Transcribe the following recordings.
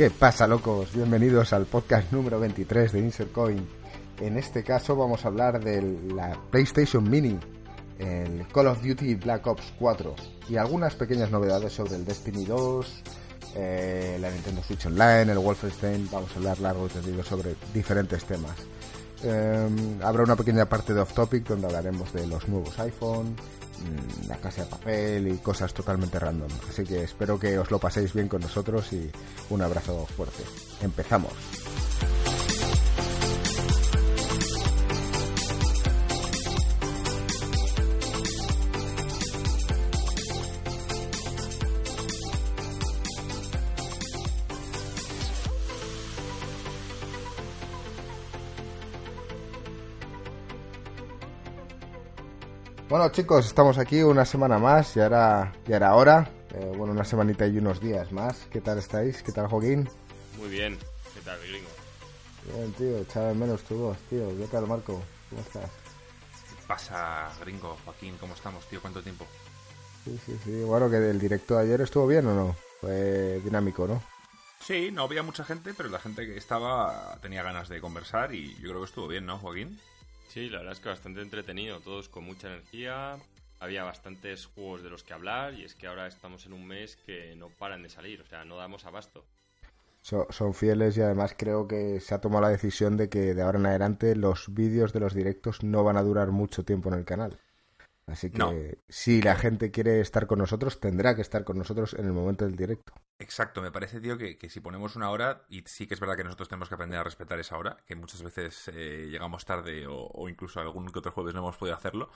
¿Qué pasa, locos? Bienvenidos al podcast número 23 de Insert Coin. En este caso vamos a hablar de la PlayStation Mini, el Call of Duty Black Ops 4 y algunas pequeñas novedades sobre el Destiny 2, eh, la Nintendo Switch Online, el Wolfenstein. Vamos a hablar largo y tendido sobre diferentes temas. Eh, habrá una pequeña parte de off topic donde hablaremos de los nuevos iPhone, la casa de papel y cosas totalmente random. Así que espero que os lo paséis bien con nosotros y un abrazo fuerte. Empezamos. Bueno chicos, estamos aquí una semana más y ahora ya era hora. Eh, bueno, una semanita y unos días más. ¿Qué tal estáis? ¿Qué tal Joaquín? Muy bien. ¿Qué tal, gringo? Bien, tío. Echaba menos tu voz, tío. ¿Qué tal, Marco? ¿Cómo estás? ¿Qué pasa, gringo? Joaquín, ¿cómo estamos, tío? ¿Cuánto tiempo? Sí, sí, sí. Bueno, que el directo de ayer estuvo bien o no? Fue dinámico, ¿no? Sí, no había mucha gente, pero la gente que estaba tenía ganas de conversar y yo creo que estuvo bien, ¿no, Joaquín? Sí, la verdad es que bastante entretenido, todos con mucha energía. Había bastantes juegos de los que hablar y es que ahora estamos en un mes que no paran de salir, o sea, no damos abasto. son fieles y además creo que se ha tomado la decisión de que de ahora en adelante los vídeos de los directos no van a durar mucho tiempo en el canal. Así que si la gente quiere estar con nosotros, tendrá que estar con nosotros en el momento del directo. Exacto, me parece, tío, que, si ponemos una hora, y sí que es verdad que nosotros tenemos que aprender a respetar esa hora, que muchas veces eh, llegamos tarde o, o, incluso algún que otro jueves no hemos podido hacerlo,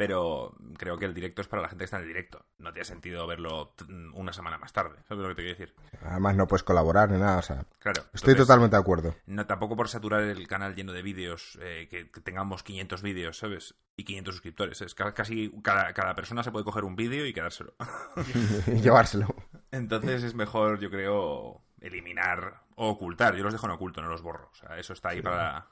pero creo que el directo es para la gente que está en el directo. No tiene sentido verlo una semana más tarde. ¿Sabes lo que te quiero decir? Además, no puedes colaborar ni nada. O sea, claro. Estoy totalmente de acuerdo. No, tampoco por saturar el canal lleno de vídeos, eh, que, tengamos 500 vídeos, ¿sabes? Y 500 suscriptores. Es casi cada, cada persona se puede coger un vídeo y quedárselo. y llevárselo. Entonces es mejor, yo creo, eliminar o ocultar. Yo los dejo en oculto, no los borro. O sea, eso está ahí para,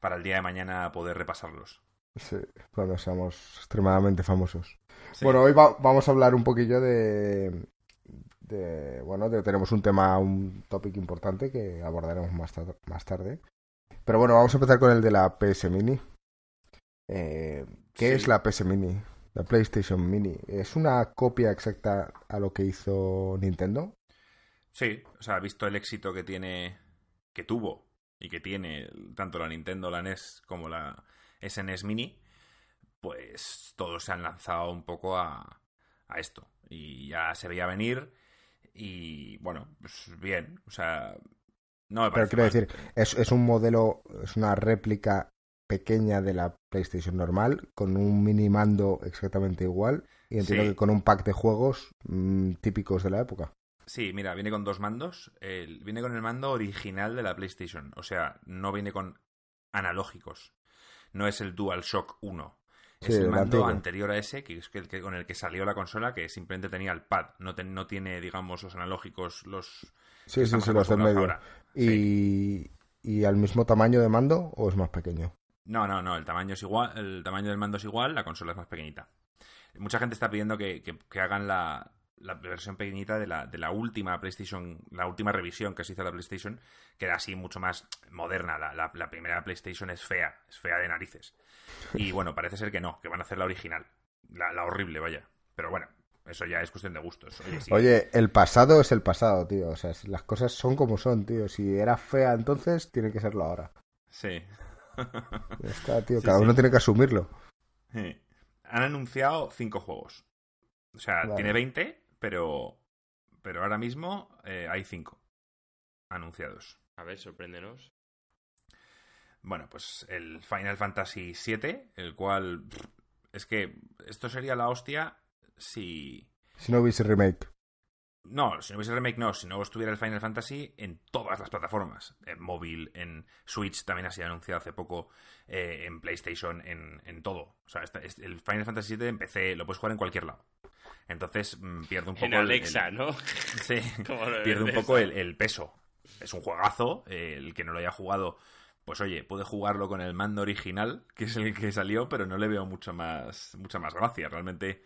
para el día de mañana poder repasarlos. Sí, cuando seamos extremadamente famosos. Bueno, hoy vamos a hablar un poquillo de, de bueno, de, tenemos un tema, un topic importante que abordaremos más, más tarde. Pero bueno, vamos a empezar con el de la PS Mini. Eh, ¿Qué es la PS Mini? La PlayStation Mini. ¿Es una copia exacta a lo que hizo Nintendo? Sí, o sea, visto el éxito que tiene, que tuvo y que tiene tanto la Nintendo, la NES como la SNES Mini, pues todos se han lanzado un poco a, a esto. Y ya se veía venir y bueno, pues bien, o sea, no me Pero quiero decir, es, es un modelo, es una réplica pequeña de la PlayStation normal, con un mini mando exactamente igual, y entiendo que con un pack de juegos mm, típicos de la época. Sí, mira, viene con dos mandos. viene con el mando original de la PlayStation, o sea, no viene con analógicos no es el DualShock 1. Es el mando anterior a ese, que es el que, con el que salió la consola, que simplemente tenía el pad. No, no tiene, digamos, los analógicos, los... Sí, sí, sí, los del medio. ¿Y, ¿Y al mismo tamaño de mando o es más pequeño? No, no, no, el tamaño es igual, el tamaño del mando es igual, la consola es más pequeñita. Mucha gente está pidiendo que, que hagan la, la versión pequeñita de la, de la última PlayStation, la última revisión que se hizo de la PlayStation, que era así mucho más moderna. La, la, primera PlayStation es fea, es fea de narices. Y bueno, parece ser que no, que van a hacer la original. La, horrible, vaya. Pero bueno, eso ya es cuestión de gustos. Oye, el pasado es el pasado, tío. O sea, las cosas son como son, tío. Si era fea entonces, tiene que serlo ahora. Sí. Ya está, tío. Cada uno tiene que asumirlo. Han anunciado cinco juegos. O sea, tiene 20 pero, pero ahora mismo eh, hay cinco anunciados. A ver, sorpréndenos. Bueno, pues el Final Fantasy VII, el cual es que esto sería la hostia si... Si no hubiese remake. No, si no hubiese remake no, si no estuviera el Final Fantasy en todas las plataformas, en móvil, en Switch también ha sido anunciado hace poco, eh, en PlayStation, en, en, todo. O sea, el Final Fantasy VII en PC lo puedes jugar en cualquier lado. Entonces mm, pierde un poco. En Alexa, el, ¿no? Sí, pierde un poco el, peso. Es un juegazo. el que no lo haya jugado, pues oye, puede jugarlo con el mando original, que es el que salió, pero no le veo mucho más, mucha más gracia. Realmente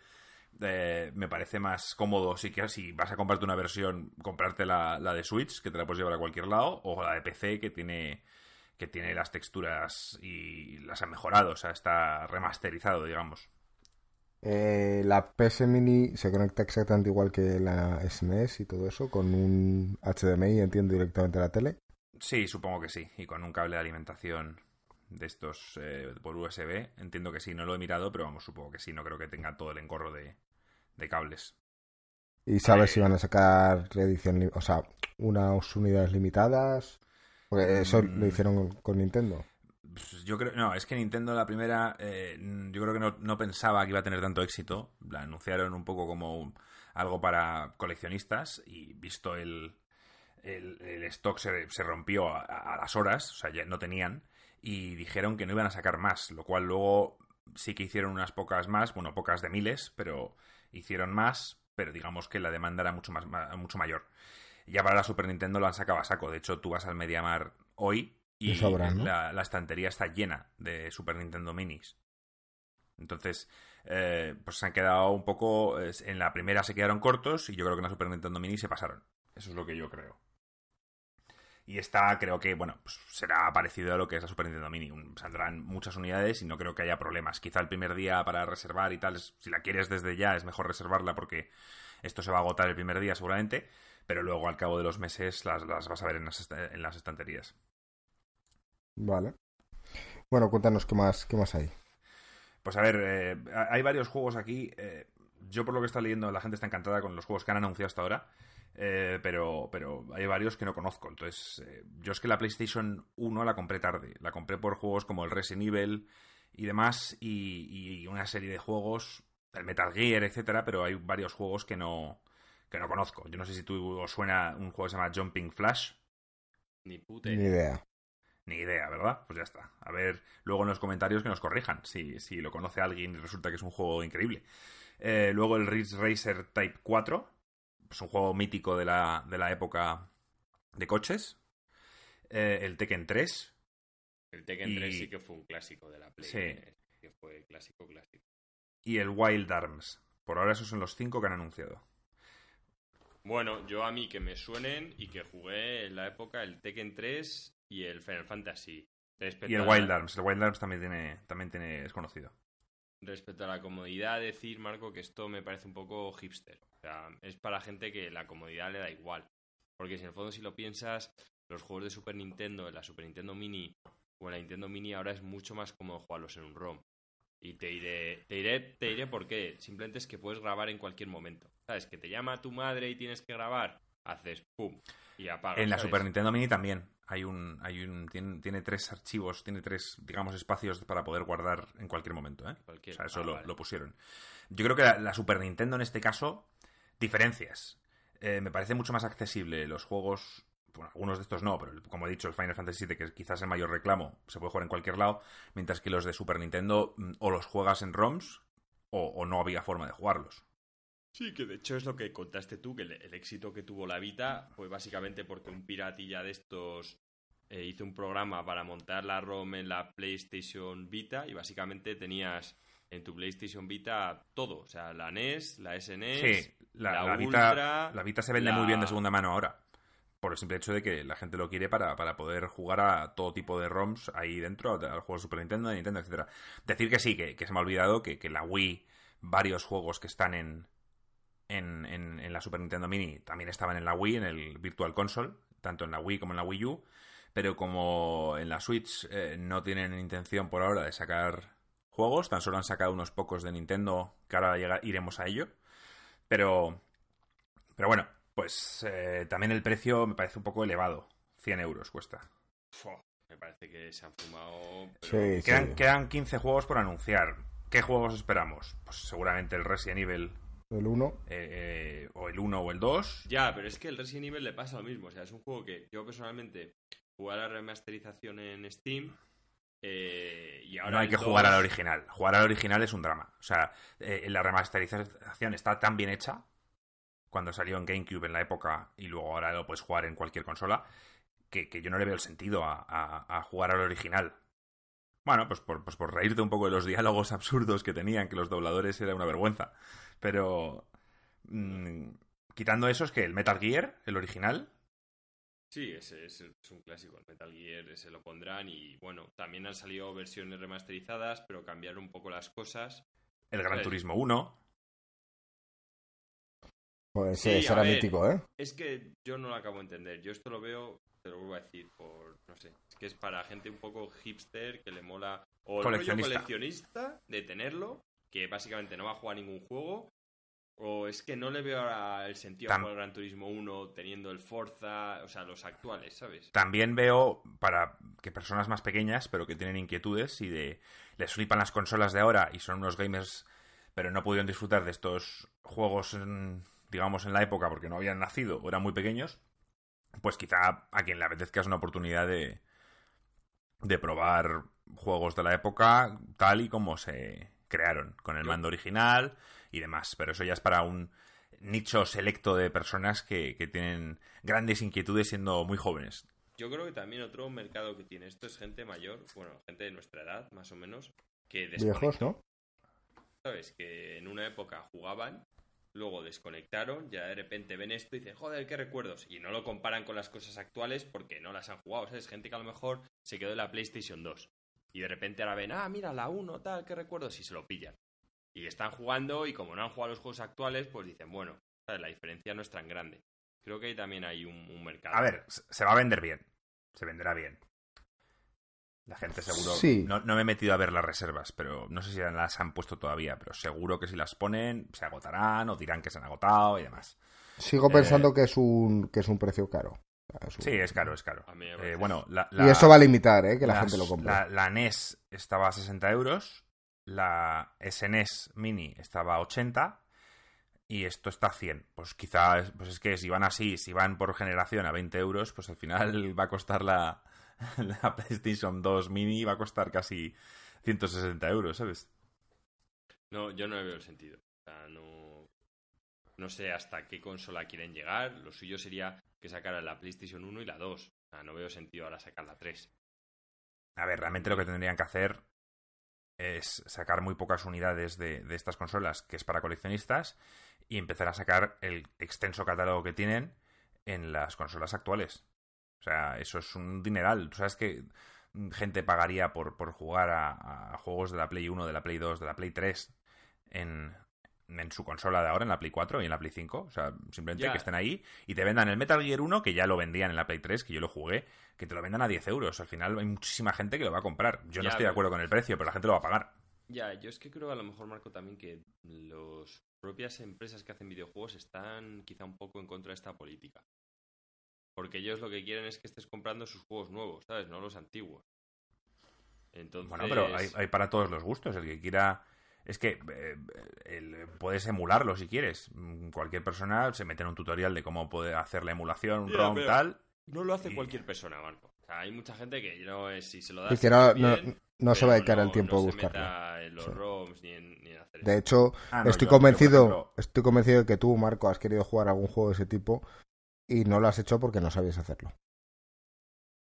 eh, me parece más cómodo si, que, si vas a comprarte una versión, comprarte la, la, de Switch, que te la puedes llevar a cualquier lado, o la de PC, que tiene, que tiene las texturas y las ha mejorado, o sea, está remasterizado, digamos. Eh, la PS Mini se conecta exactamente igual que la SNES y todo eso, con un HDMI, entiendo, directamente a la tele. Sí, supongo que sí, y con un cable de alimentación de estos eh, por USB. Entiendo que sí, no lo he mirado, pero vamos, supongo que sí, no creo que tenga todo el engorro de, de cables. ¿Y sabes si van a sacar reedición, o sea, unas unidades limitadas? Porque eso lo Mm. hicieron con Nintendo. Pues Yo creo, no, es que Nintendo la primera, eh, yo creo que no, no pensaba que iba a tener tanto éxito. La anunciaron un poco como un- algo para coleccionistas y visto el, el, el stock se, se rompió a, a las horas, o sea, ya no tenían, y dijeron que no iban a sacar más, lo cual luego sí que hicieron unas pocas más, bueno, pocas de miles, pero hicieron más, pero digamos que la demanda era mucho, más, mucho mayor. Ya para la Super Nintendo lo han sacado a saco, de hecho tú vas al Mediamar hoy y De sobra, ¿no? la, la estantería está llena de Super Nintendo Minis. Entonces, eh, pues se han quedado un poco. En la primera se quedaron cortos y yo creo que en la Super Nintendo Mini se pasaron. Eso es lo que yo creo. Y esta creo que, bueno, pues será parecido a lo que es la Super Nintendo Mini. Saldrán muchas unidades y no creo que haya problemas. Quizá el primer día para reservar y tal, si la quieres desde ya, es mejor reservarla porque esto se va a agotar el primer día seguramente. Pero luego al cabo de los meses las, las vas a ver en las, en las estanterías. Vale. Bueno, cuéntanos qué más, qué más hay. Pues a ver, eh, hay varios juegos aquí. eh, yo por lo que está leyendo, la gente está encantada con los juegos que han anunciado hasta ahora. eh, pero, pero hay varios que no conozco. Entonces, eh, yo es que la PlayStation 1 la compré tarde. La compré por juegos como el Resident Evil y demás. Y, y una serie de juegos, el Metal Gear, etcétera. Pero hay varios juegos que no, que no conozco. Yo no sé si tú os suena un juego que se llama Jumping Flash. Ni puta Ni idea. idea. Ni idea, ¿verdad? Pues ya está. A ver, luego en los comentarios que nos corrijan si, si lo conoce alguien y resulta que es un juego increíble. Eh, luego el Ridge Racer Type 4. Es un juego mítico de la, de la época de coches. Eh, el Tekken 3. El Tekken Y- 3 sí que fue un clásico de la Play. Sí. Que fue clásico, clásico. Y el Wild Arms. Por ahora esos son los cinco que han anunciado. Bueno, yo a mí que me suenen y que jugué en la época el Tekken 3 y el Final Fantasy. Respecto Y el a Wild Arms. El Wild Arms también tiene, también tiene, es conocido. Respecto a la comodidad, decir, Marco, que esto me parece un poco hipster. O sea, es para gente que la comodidad le da igual. Porque si en el fondo, si lo piensas, los juegos de Super Nintendo, en la Super Nintendo Mini o en la Nintendo Mini, ahora es mucho más cómodo jugarlos en un ROM. Y te diré, te diré, te diré por qué. Simplemente es que puedes grabar en cualquier momento. ¿Sabes? Que te llama tu madre y tienes que grabar, haces pum y apagas. En la ¿sabes? Super Nintendo Mini también hay un, hay un, tiene, tiene tres archivos, tiene tres, digamos, espacios para poder guardar en cualquier momento, ¿eh? Cualquier- O sea, eso ah, lo, vale. lo pusieron. Yo creo que la, la Super Nintendo en este caso, diferencias. Eh, me parece mucho más accesible los juegos, bueno, algunos de estos no, pero como he dicho, el Final Fantasy VII, que es quizás el mayor reclamo, se puede jugar en cualquier lado, mientras que los de Super Nintendo mm, o los juegas en ROMs o, o no había forma de jugarlos. Sí, que de hecho es lo que contaste tú, que el, el éxito que tuvo la Vita fue básicamente porque un piratilla de estos eh, hizo un programa para montar la ROM en la PlayStation Vita y básicamente tenías en tu PlayStation Vita todo, o sea, la NES, la SNES, Sí, la, la la Vita, Ultra, la Vita se vende la- muy bien de segunda mano ahora. Por el simple hecho de que la gente lo quiere para, para poder jugar a todo tipo de ROMs ahí dentro, al al juego de Super Nintendo, de Nintendo, etcétera. Decir que sí, que, que se me ha olvidado que, que la Wii, varios juegos que están en, en, en, en la Super Nintendo Mini también estaban en la Wii, en el Virtual Console, tanto en la Wii como en la Wii U. Pero como en la Switch eh, no tienen intención por ahora de sacar juegos, tan solo han sacado unos pocos de Nintendo, que ahora llega- iremos a ello. Pero, pero bueno, pues eh, también el precio me parece un poco elevado. 100 euros cuesta. Me parece que se han fumado... pero- Sí, Quedan, sí. quedan 15 juegos por anunciar. ¿Qué juegos esperamos? Pues seguramente el Resident Evil El 1. eh, eh, o el 1 o el 2. Ya, pero es que el Resident Evil le pasa lo mismo. O sea, es un juego que yo personalmente jugué a la remasterización en Steam eh, y ahora no hay que jugar 2 al original. Jugar al original es un drama. O sea, eh, la remasterización está tan bien hecha cuando salió en GameCube en la época y luego ahora lo puedes jugar en cualquier consola que, que yo no le veo el sentido a, a- a jugar al original. Bueno, pues por, pues por reírte un poco de los diálogos absurdos que tenían, que los dobladores era una vergüenza. Pero mm, quitando eso, es que el Metal Gear, el original, Sí, ese, es un clásico. El Metal Gear se lo pondrán y bueno, también han salido versiones remasterizadas, pero cambiaron un poco las cosas. El Gran Turismo 1. Pues sí, era mítico, ¿eh? Es que yo no lo acabo de entender. Yo esto lo veo, te lo vuelvo a decir, por, no sé, es que es para gente un poco hipster que le mola, o coleccionista. El coleccionista de tenerlo, que básicamente no va a jugar ningún juego, o es que no le veo el sentido al Gran Turismo 1 teniendo el Forza, o sea, los actuales, ¿sabes? También veo para que personas más pequeñas, pero que tienen inquietudes y de les flipan las consolas de ahora y son unos gamers, pero no pudieron disfrutar de estos juegos, digamos, en la época porque no habían nacido o eran muy pequeños, pues quizá a quien le apetezca es una oportunidad de, de probar juegos de la época tal y como se crearon, con el mando original y demás. Pero eso ya es para un nicho selecto de personas que, tienen grandes inquietudes siendo muy jóvenes. Yo creo que también otro mercado que tiene esto es gente mayor, bueno, gente de nuestra edad, más o menos, que Viejos, ¿no? ¿Sabes? Que en una época jugaban, luego desconectaron, ya de repente ven esto y dicen, joder, qué recuerdos. Y no lo comparan con las cosas actuales porque no las han jugado. ¿Sabes? Gente que a lo mejor se quedó en la PlayStation 2. Y de repente ahora ven, ah, mira, la 1, tal, qué recuerdos, y se lo pillan. Y están jugando y como no han jugado los juegos actuales, pues dicen, bueno, la diferencia no es tan grande. Creo que ahí también hay un, mercado. A ver, se va a vender bien. Se venderá bien. La gente seguro. Sí. No, me he metido a ver las reservas, pero no sé si las han puesto todavía, pero seguro que si las ponen se agotarán o dirán que se han agotado y demás. Sigo pensando eh, que es un que es un precio caro. Sí, es caro, es caro. Eh, bueno, y eso va a limitar, ¿eh? Que la gente lo compre. La, la, NES estaba a 60 euros la SNES Mini estaba a 80 y esto está a 100. Pues quizá, pues es que si van así, si van por generación a 20 euros, pues al final va a costar la, la PlayStation 2 Mini, va a costar casi 160 euros, ¿sabes? No, yo no veo el sentido. O sea, no, no sé hasta qué consola quieren llegar. Lo suyo sería que sacaran la PlayStation 1 y la 2. O sea, no veo sentido ahora sacar la 3. A ver, realmente lo que tendrían que hacer es sacar muy pocas unidades de, estas consolas, que es para coleccionistas, y empezar a sacar el extenso catálogo que tienen en las consolas actuales. O sea, eso es un dineral. Tú sabes que gente pagaría por, por jugar a, juegos de la Play 1, de la Play 2, de la Play 3 en, en su consola de ahora, en la Play 4 y en la Play 5. O sea, simplemente que estén ahí y te vendan el Metal Gear 1, que ya lo vendían en la Play 3, que yo lo jugué, que te lo vendan a 10 euros. Al final hay muchísima gente que lo va a comprar. Yo no estoy de acuerdo con el precio, pero la gente lo va a pagar. Ya, yo es que creo a lo mejor, Marco, también que las propias empresas que hacen videojuegos están quizá un poco en contra de esta política. Porque ellos lo que quieren es que estés comprando sus juegos nuevos, ¿sabes? No los antiguos. Entonces... Bueno, pero hay para todos los gustos. El que quiera es que eh, puedes emularlo si quieres. Cualquier persona se mete en un tutorial de cómo puede hacer la emulación, un ROM, tal. No lo hace cualquier persona, Marco. O sea, hay mucha gente que no es, si se lo das. que no, se va a dedicar el tiempo a buscarlo. En los ROMs ni en, hacer de hecho, ah, estoy convencido, estoy convencido de que tú, Marco, has querido jugar algún juego de ese tipo y no lo has hecho porque no sabías hacerlo.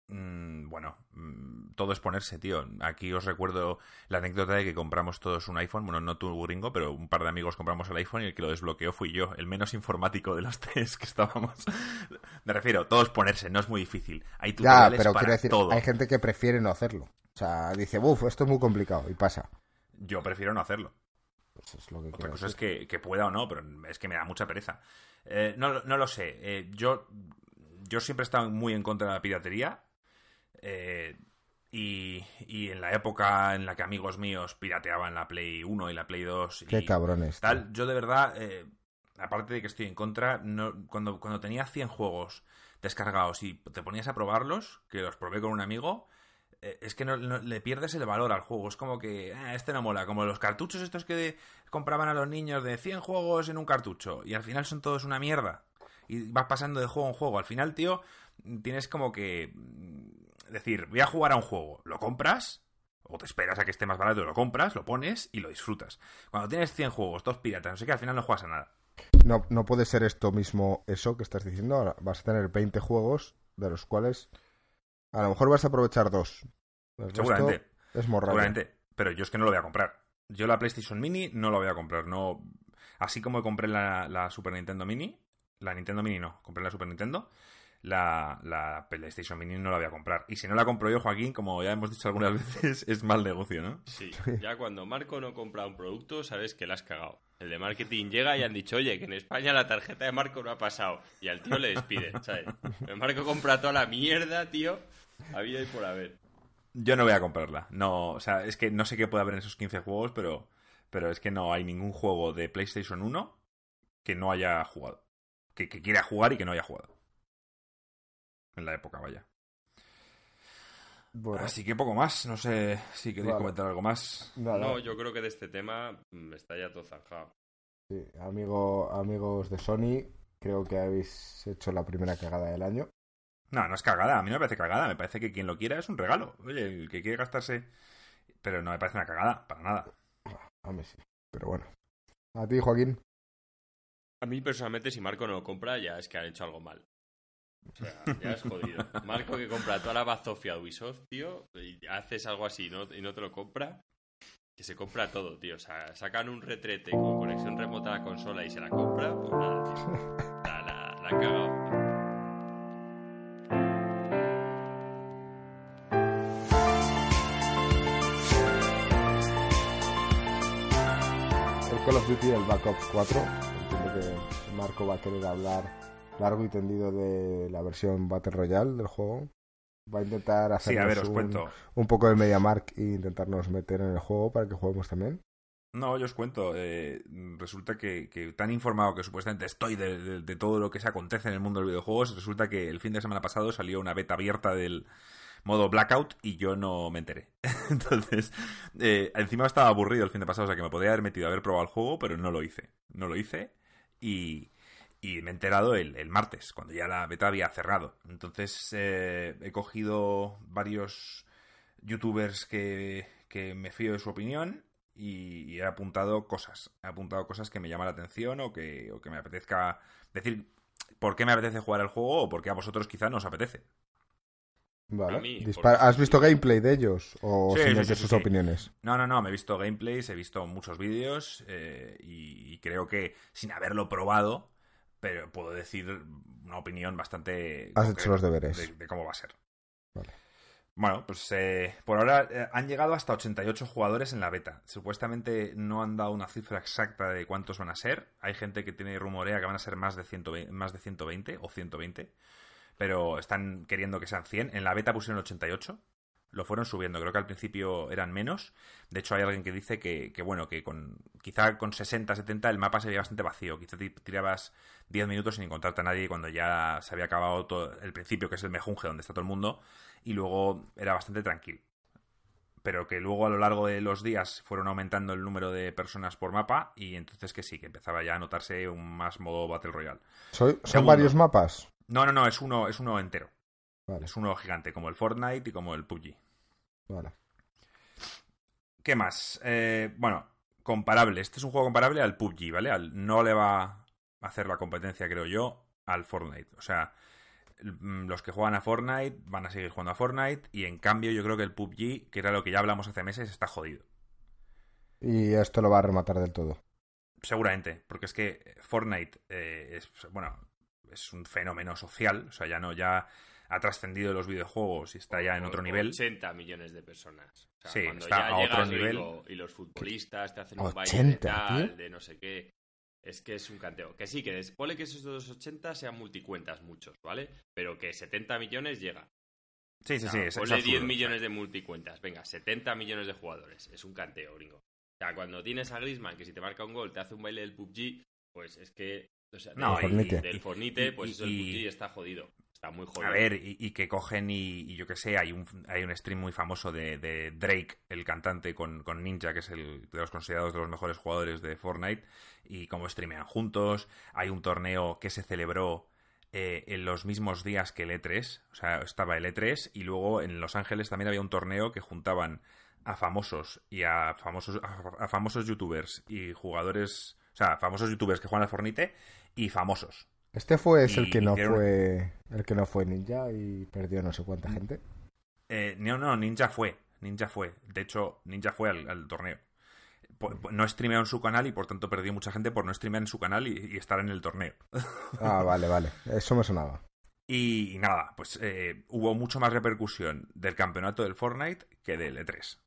Mm, bueno, mm, todo es ponerse, tío. Aquí os recuerdo la anécdota de que compramos todos un iPhone. Bueno, no tú, gringo, pero un par de amigos compramos el iPhone y el que lo desbloqueó fui yo, el menos informático de los tres que estábamos. Me refiero, todo es ponerse, no es muy difícil. Hay ya, pero quiero decir, hay gente que prefiere no hacerlo. O sea, dice, uff, esto es muy complicado y pasa. Yo prefiero no hacerlo. Pues es lo que Otra cosa es que, pueda o no, pero es que me da mucha pereza. Eh, no, no lo sé. Eh, yo, yo siempre he estado muy en contra de la piratería eh, y, en la época en la que amigos míos pirateaban la Play 1 y la Play 2 Qué cabrones. Tal, yo de verdad, eh, aparte de que estoy en contra, no, cuando, cuando tenía 100 juegos descargados y te ponías a probarlos, que los probé con un amigo, eh, es que no, le pierdes el valor al juego. Es como que este no mola. Como los cartuchos estos que compraban a los niños de 100 juegos en un cartucho. Y al final son todos una mierda. Y vas pasando de juego en juego. Al final, tío, tienes como que decir, voy a jugar a un juego, lo compras, o te esperas a que esté más barato, lo compras, lo pones y lo disfrutas. Cuando tienes 100 juegos, dos piratas, no sé qué, al final no juegas a nada. No, no puede ser esto mismo, eso que estás diciendo. Ahora vas a tener 20 juegos, de los cuales a lo mejor vas a aprovechar dos. Seguramente. Es morralla. Seguramente. Pero yo es que no lo voy a comprar. Yo la PlayStation Mini no la voy a comprar. No, así como compré la, la Super Nintendo Mini, la Nintendo Mini no, compré la Super Nintendo. La, la PlayStation Mini no la voy a comprar. Y si no la compro yo, Joaquín, como ya hemos dicho algunas veces, es mal negocio, ¿no? Sí, ya cuando Marco no compra un producto, sabes que la has cagado. El de marketing llega y han dicho, oye, que en España la tarjeta de Marco no ha pasado. Y al tío le despiden, ¿sabes? El Marco compra toda la mierda, tío. Había y por haber. Yo no voy a comprarla. No, o sea, es que no sé qué puede haber en esos 15 juegos, pero, pero es que no hay ningún juego de PlayStation 1 que no haya jugado. Que, que quiera jugar y que no haya jugado. En la época, vaya. Bueno, Así que poco más. No sé si queréis Vale. comentar algo más. nada. No, yo creo que de este tema mm, está ya todo zanjado. Sí, amigo, amigos de Sony, creo que habéis hecho la primera cagada del año. No, no es cagada. A mí no me parece cagada. Me parece que quien lo quiera es un regalo. Oye, el que quiere gastarse. Pero no me parece una cagada, para nada. A mí sí, pero bueno. A ti, Joaquín. A mí personalmente, si Marco no lo compra, ya es que han hecho algo mal. O sea, ya es jodido. Marco que compra toda la bazofia de Ubisoft, tío, y haces algo así ¿no? y no te lo compra, que se compra todo, tío. O sea, sacan un retrete con conexión remota a la consola y se la compra, pues nada, tío. La, la, la han cagado. El Call of Duty, el Black Ops 4. Entiendo que Marco va a querer hablar largo y tendido de la versión Battle Royale del juego. Va a intentar Sí, hacer a ver, os cuento. un poco de MediaMark e intentarnos meter en el juego para que juguemos también. No, yo os cuento. eh, resulta que, que tan informado que supuestamente estoy de, de- de todo lo que se acontece en el mundo de los videojuegos, resulta que el fin de semana pasado salió una beta abierta del modo Blackout y yo no me enteré. Entonces, eh, encima estaba aburrido el fin de pasado, o sea que me podría haber metido a haber probado el juego, pero no lo hice. No lo hice y, y me he enterado el, el martes, cuando ya la beta había cerrado. Entonces, eh, he cogido varios youtubers que, que me fío de su opinión y, y he apuntado cosas. He apuntado cosas que me llaman la atención o que, o que me apetezca decir por qué me apetece jugar el juego o por qué a vosotros quizá no os apetece. Vale. Mí, ¿Has visto gameplay de ellos? ¿O Sí, sí, simplemente sí, sus sí. opiniones? No, no, no, me he visto gameplays, he visto muchos vídeos eh, y, y creo que sin haberlo probado, pero puedo decir una opinión bastante... Has hecho los deberes. De, de cómo va a ser. Vale. Bueno, pues eh, por ahora eh, han llegado hasta 88 jugadores en la beta. Supuestamente no han dado una cifra exacta de cuántos van a ser. Hay gente que tiene rumorea que van a ser más de 120, más de 120 o 120, pero están queriendo que sean 100. En la beta pusieron 88. Lo fueron subiendo, creo que al principio eran menos. De hecho, hay alguien que dice que, que, bueno, que con quizá con 60, 70 el mapa se veía bastante vacío. Quizá ti- tirabas 10 minutos sin encontrarte a nadie cuando ya se había acabado todo el principio, que es el mejunje donde está todo el mundo, y luego era bastante tranquilo. Pero que luego a lo largo de los días fueron aumentando el número de personas por mapa y entonces que sí, que empezaba ya a notarse un más modo Battle Royale. ¿Son Segundo. varios mapas? No, no, no, es uno, es uno entero. Vale, Es uno gigante, como el Fortnite y como el PUBG. Vale. ¿Qué más? Eh, bueno, comparable. Este es un juego comparable al PUBG, ¿vale? Al- no le va a hacer la competencia, creo yo, al Fortnite. O sea, mm, los que juegan a Fortnite van a seguir jugando a Fortnite y en cambio yo creo que el PUBG, que era lo que ya hablamos hace meses, está jodido. Y esto lo va a rematar del todo. Seguramente, porque es que Fortnite eh, es, bueno, es un fenómeno social, o sea, ya no, ya ha trascendido los videojuegos y está ya en otro nivel. 80 millones de personas. O sea, Sí, cuando está ya a otro el nivel. Y los futbolistas te hacen un baile 80, de tal, de no sé qué. Es que es un canteo. Que sí, que después que esos de los 80 sean multicuentas muchos, ¿vale? Pero que 70 millones llega. Sí, sí, O sí, es ponle absurdo, 10 o sea. millones de multicuentas. Venga, 70 millones de jugadores. Es un canteo, gringo. O sea, cuando tienes a Griezmann que si te marca un gol te hace un baile del PUBG, pues es que... O sea, No, del, y- Fornite. del Fornite, pues y- eso el PUBG está jodido. Está muy jodido. A ver, y, y que cogen y, y yo que sé, hay un, hay un stream muy famoso de, de Drake, el cantante, con, con Ninja, que es el de los considerados de los mejores jugadores de Fortnite, y cómo streamean juntos. Hay un torneo que se celebró eh, en los mismos días que el E3, o sea, estaba el E3, y luego en Los Ángeles también había un torneo que juntaban a famosos y a famosos, a, a famosos youtubers y jugadores, o sea, famosos youtubers que juegan al Fornite y famosos. Este fue es el que no hicieron- fue el que no fue ninja y perdió no sé cuánta gente. Eh, no, no, Ninja fue. Ninja fue. De hecho, Ninja fue al, torneo. no streameó en su canal y por tanto perdió mucha gente por no streamear en su canal y, estar en el torneo. Ah, vale, vale. Eso me sonaba. Y, nada, pues eh, hubo mucho más repercusión del campeonato del Fortnite que del E3.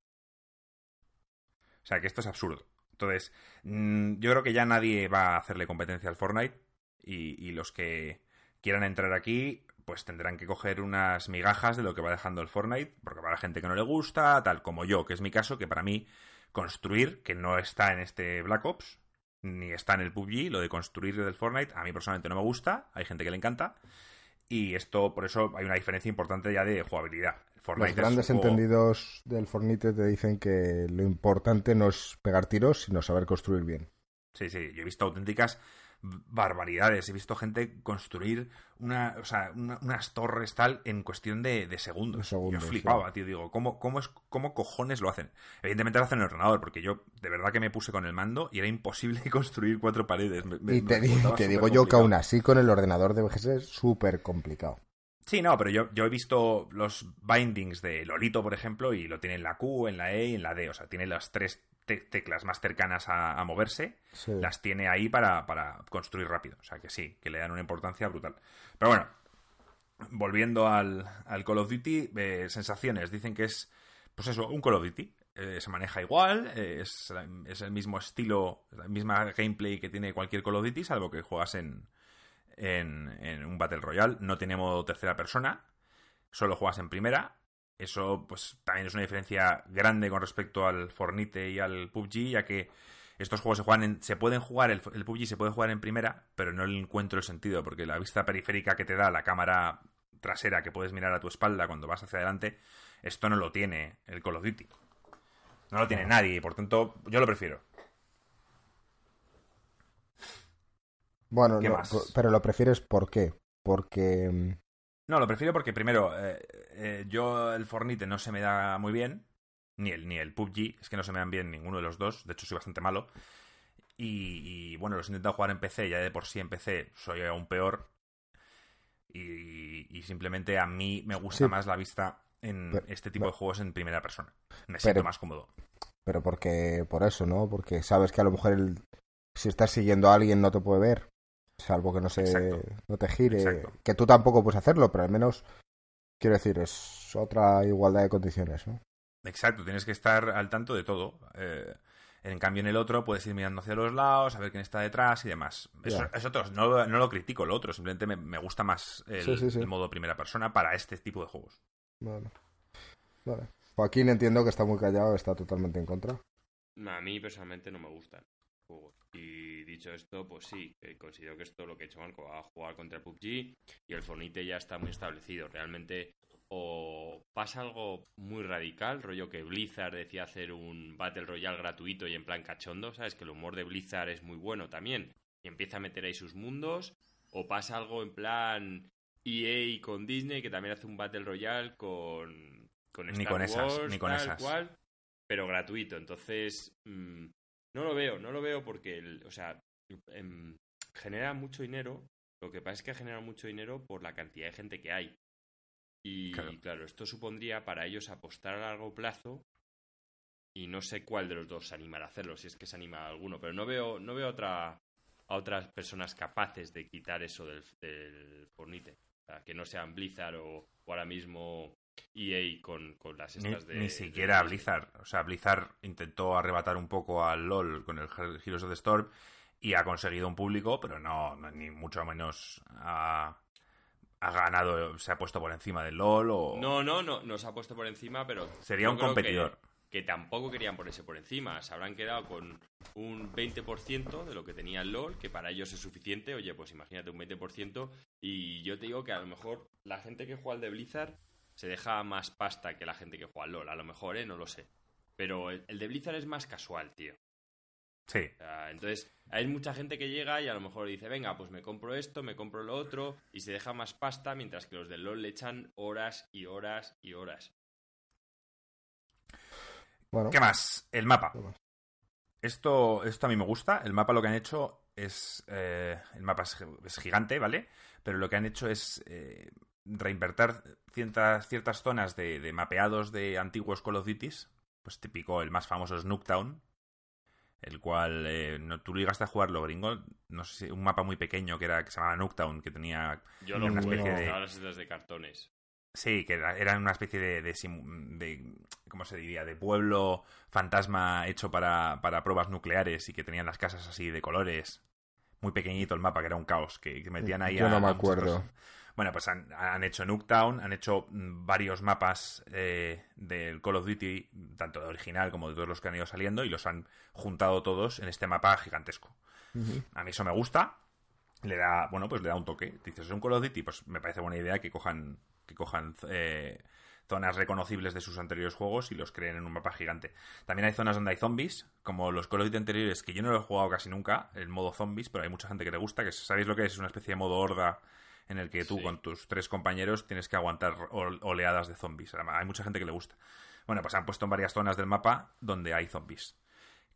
O sea que esto es absurdo. Entonces, mm, yo creo que ya nadie va a hacerle competencia al Fortnite y, los que quieran entrar aquí, pues tendrán que coger unas migajas de lo que va dejando el Fortnite, porque para la gente que no le gusta, tal como yo, que es mi caso, que para mí construir, que no está en este Black Ops, ni está en el PUBG, lo de construir del Fortnite, a mí personalmente no me gusta, hay gente que le encanta, y esto, por eso hay una diferencia importante ya de jugabilidad. Los grandes entendidos del Fortnite te dicen que lo importante no es pegar tiros, sino saber construir bien. Sí, sí, yo he visto auténticas barbaridades. He visto gente construir una, o sea, unas torres tal en cuestión de, segundos. yo flipaba, tío. Digo, ¿cómo, cómo, es, ¿cómo cojones lo hacen? Evidentemente lo hacen en el ordenador, porque yo de verdad que me puse con el mando y era imposible construir cuatro paredes. y te, digo yo que aún así con el ordenador debe ser súper complicado. Sí, no, pero yo, yo he visto los bindings de Lolito, por ejemplo, y lo tiene en la Q, en la E y en la D. O sea, tiene las tres teclas más cercanas a, moverse, las tiene ahí para, construir rápido. O sea que sí, que le dan una importancia brutal. Pero bueno, volviendo al, Call of Duty, eh, sensaciones. Dicen que es, pues eso, un Call of Duty. Eh, se maneja igual, eh, es, el mismo estilo, la misma gameplay que tiene cualquier Call of Duty, salvo que juegas en, en, en un Battle Royale. No tiene modo tercera persona, solo juegas en primera eso, pues, también es una diferencia grande con respecto al Fornite y al PUBG, ya que estos juegos se juegan se pueden jugar, el, PUBG se puede jugar en primera, pero no le encuentro el sentido, porque la vista periférica que te da la cámara trasera que puedes mirar a tu espalda cuando vas hacia adelante, esto no lo tiene el Call of Duty. No lo tiene nadie, y por tanto, yo lo prefiero. Bueno, pero lo prefieres ¿por qué? Porque mm, no, lo prefiero porque primero, eh, eh, yo el Fornite no se me da muy bien, ni el, ni el PUBG, es que no se me dan bien ninguno de los dos, de hecho soy bastante malo. Y, bueno, los he intentado jugar en PC, ya de por sí en PC soy aún peor. Y, simplemente a mí me gusta más la vista en este tipo de juegos en primera persona. Me siento más cómodo. Pero porque, por eso, ¿no? Porque sabes que a lo mejor si estás siguiendo a alguien no te puede ver salvo que no se no te gire, que tú tampoco puedes hacerlo, pero al menos quiero decir, es otra igualdad de condiciones, ¿no? Exacto, tienes que estar al tanto de todo. Eh, en cambio, en el otro puedes ir mirando hacia los lados, a ver quién está detrás y demás. Eso, no, no, lo critico, lo otro. Simplemente me, gusta más el, modo primera persona para este tipo de juegos. Vale. Vale. Joaquín entiendo que está muy callado, está totalmente en contra. A mí personalmente no me gustan. Y dicho esto, pues sí, considero que esto lo que he hecho Marco va a jugar contra el PUBG y el Fornite ya está muy establecido. Realmente o pasa algo muy radical, rollo que Blizzard decía hacer un Battle Royale gratuito y en plan cachondo, ¿sabes? Que el humor de Blizzard es muy bueno también y empieza a meter ahí sus mundos, o pasa algo en plan EA con Disney que también hace un Battle Royale con, con Star ni con esas, ni con esas. Cual, pero gratuito. Entonces, mm, no lo veo, no lo veo porque, o sea, em, genera mucho dinero. Lo que pasa es que genera mucho dinero por la cantidad de gente que hay. Y claro. esto supondría para ellos apostar a largo plazo y no sé cuál de los dos se animará a hacerlo, si es que se anima alguno, pero no veo, no veo otra, a otras personas capaces de quitar eso del, del Fornite. O sea, que no sean Blizzard o ahora mismo EA con, con las estas ni, de. Ni siquiera Blizzard. O sea, Blizzard intentó arrebatar un poco al LOL con el Heroes of the Storm y ha conseguido un público, pero no, ni mucho menos ha, ha, ganado, se ha puesto por encima del LOL o... No, no, no, no se ha puesto por encima, pero... Sería un competidor. Que, tampoco querían ponerse por encima. Se habrán quedado con un 20% de lo que tenía el LOL, que para ellos es suficiente. Oye, pues imagínate un 20%. Y yo te digo que a lo mejor la gente que juega al de Blizzard se deja más pasta que la gente que juega al LOL. A lo mejor, ¿eh? No lo sé. Pero el, de Blizzard es más casual, tío. Sí. entonces, hay mucha gente que llega y a lo mejor dice, venga, pues me compro esto, me compro lo otro, y se deja más pasta, mientras que los del LOL le echan horas y horas y horas. Bueno. ¿Qué más? El mapa. Esto, esto a mí me gusta. El mapa lo que han hecho es... Eh, el mapa es, gigante, ¿vale? Pero lo que han hecho es... Eh, reinvertir ciertas, ciertas zonas de, de mapeados de antiguos Call of Duties. Pues típico, el más famoso es Nuketown, el cual eh, no, tú llegaste a jugarlo, gringo, no sé si un mapa muy pequeño que era que se llamaba Nuketown, que tenía Yo lo una jugué, especie de... las islas de cartones. sí, que era, era una especie de, de, de- ¿cómo se diría? de pueblo fantasma hecho para, para pruebas nucleares y que tenían las casas así de colores. Muy pequeñito el mapa, que era un caos, que, que metían ahí Yo a- no me acuerdo. Bueno, pues han, han hecho Nuketown, han hecho mm, varios mapas eh, del Call of Duty, tanto de original como de todos los que han ido saliendo, y los han juntado todos en este mapa gigantesco. A mí eso me gusta. Le da, bueno, pues le da un toque. Dices, es un Call of Duty, pues me parece buena idea que cojan, que cojan eh, zonas reconocibles de sus anteriores juegos y los creen en un mapa gigante. También hay zonas donde hay zombies, como los Call of Duty anteriores, que yo no lo he jugado casi nunca, el modo zombies, pero hay mucha gente que le gusta, que sabéis lo que es, es una especie de modo horda en el que tú Sí. con tus tres compañeros tienes que aguantar ol- oleadas de zombies. Además, hay mucha gente que le gusta. Bueno, pues han puesto en varias zonas del mapa donde hay zombies.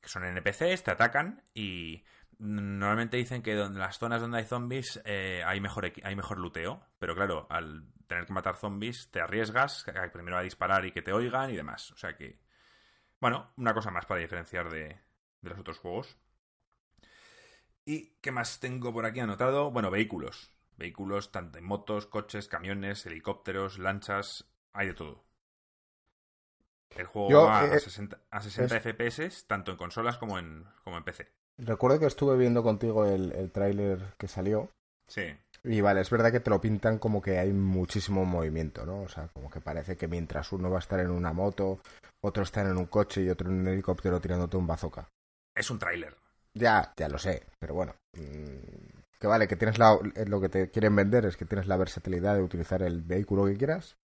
Que son NPCs, te atacan y normalmente dicen que en las zonas donde hay zombies eh, hay, mejor, hay mejor luteo. Pero claro, al tener que matar zombies te arriesgas primero a disparar y que te oigan y demás. O sea que, bueno, una cosa más para diferenciar de, de los otros juegos. ¿Y qué más tengo por aquí anotado? Bueno, vehículos. Vehículos tanto en motos, coches, camiones, helicópteros, lanchas, hay de todo. El juego Yo, va eh, a 60, a 60 es- FPS, tanto en consolas como en, como en PC. Recuerdo que estuve viendo contigo el, el tráiler que salió. Sí. Y vale, es verdad que te lo pintan como que hay muchísimo movimiento, ¿no? O sea, como que parece que mientras uno va a estar en una moto, otro está en un coche y otro en un helicóptero tirándote un bazooka. Es un tráiler. Ya, ya lo sé, pero bueno. mm, que vale, que tienes la, eh, lo que te quieren vender es que tienes la versatilidad de utilizar el vehículo que quieras,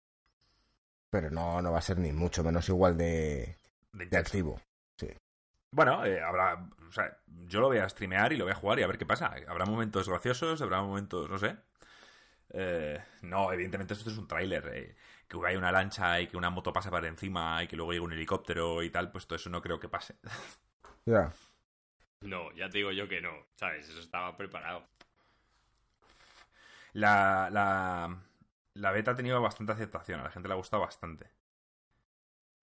pero no, no va a ser ni mucho menos igual de, De activo. Bueno, eh, habrá. O sea, yo lo voy a streamear y lo voy a jugar y a ver qué pasa. Habrá momentos graciosos, habrá momentos, no sé. Eh, no, evidentemente esto es un tráiler. eh, que hay una lancha y que una moto pasa por encima y que luego llegue un helicóptero y tal, pues todo eso no creo que pase. Ya. No, ya te digo yo que no, ¿sabes? Eso estaba preparado. La, la, la beta ha tenido bastante aceptación, a la gente le ha gustado bastante.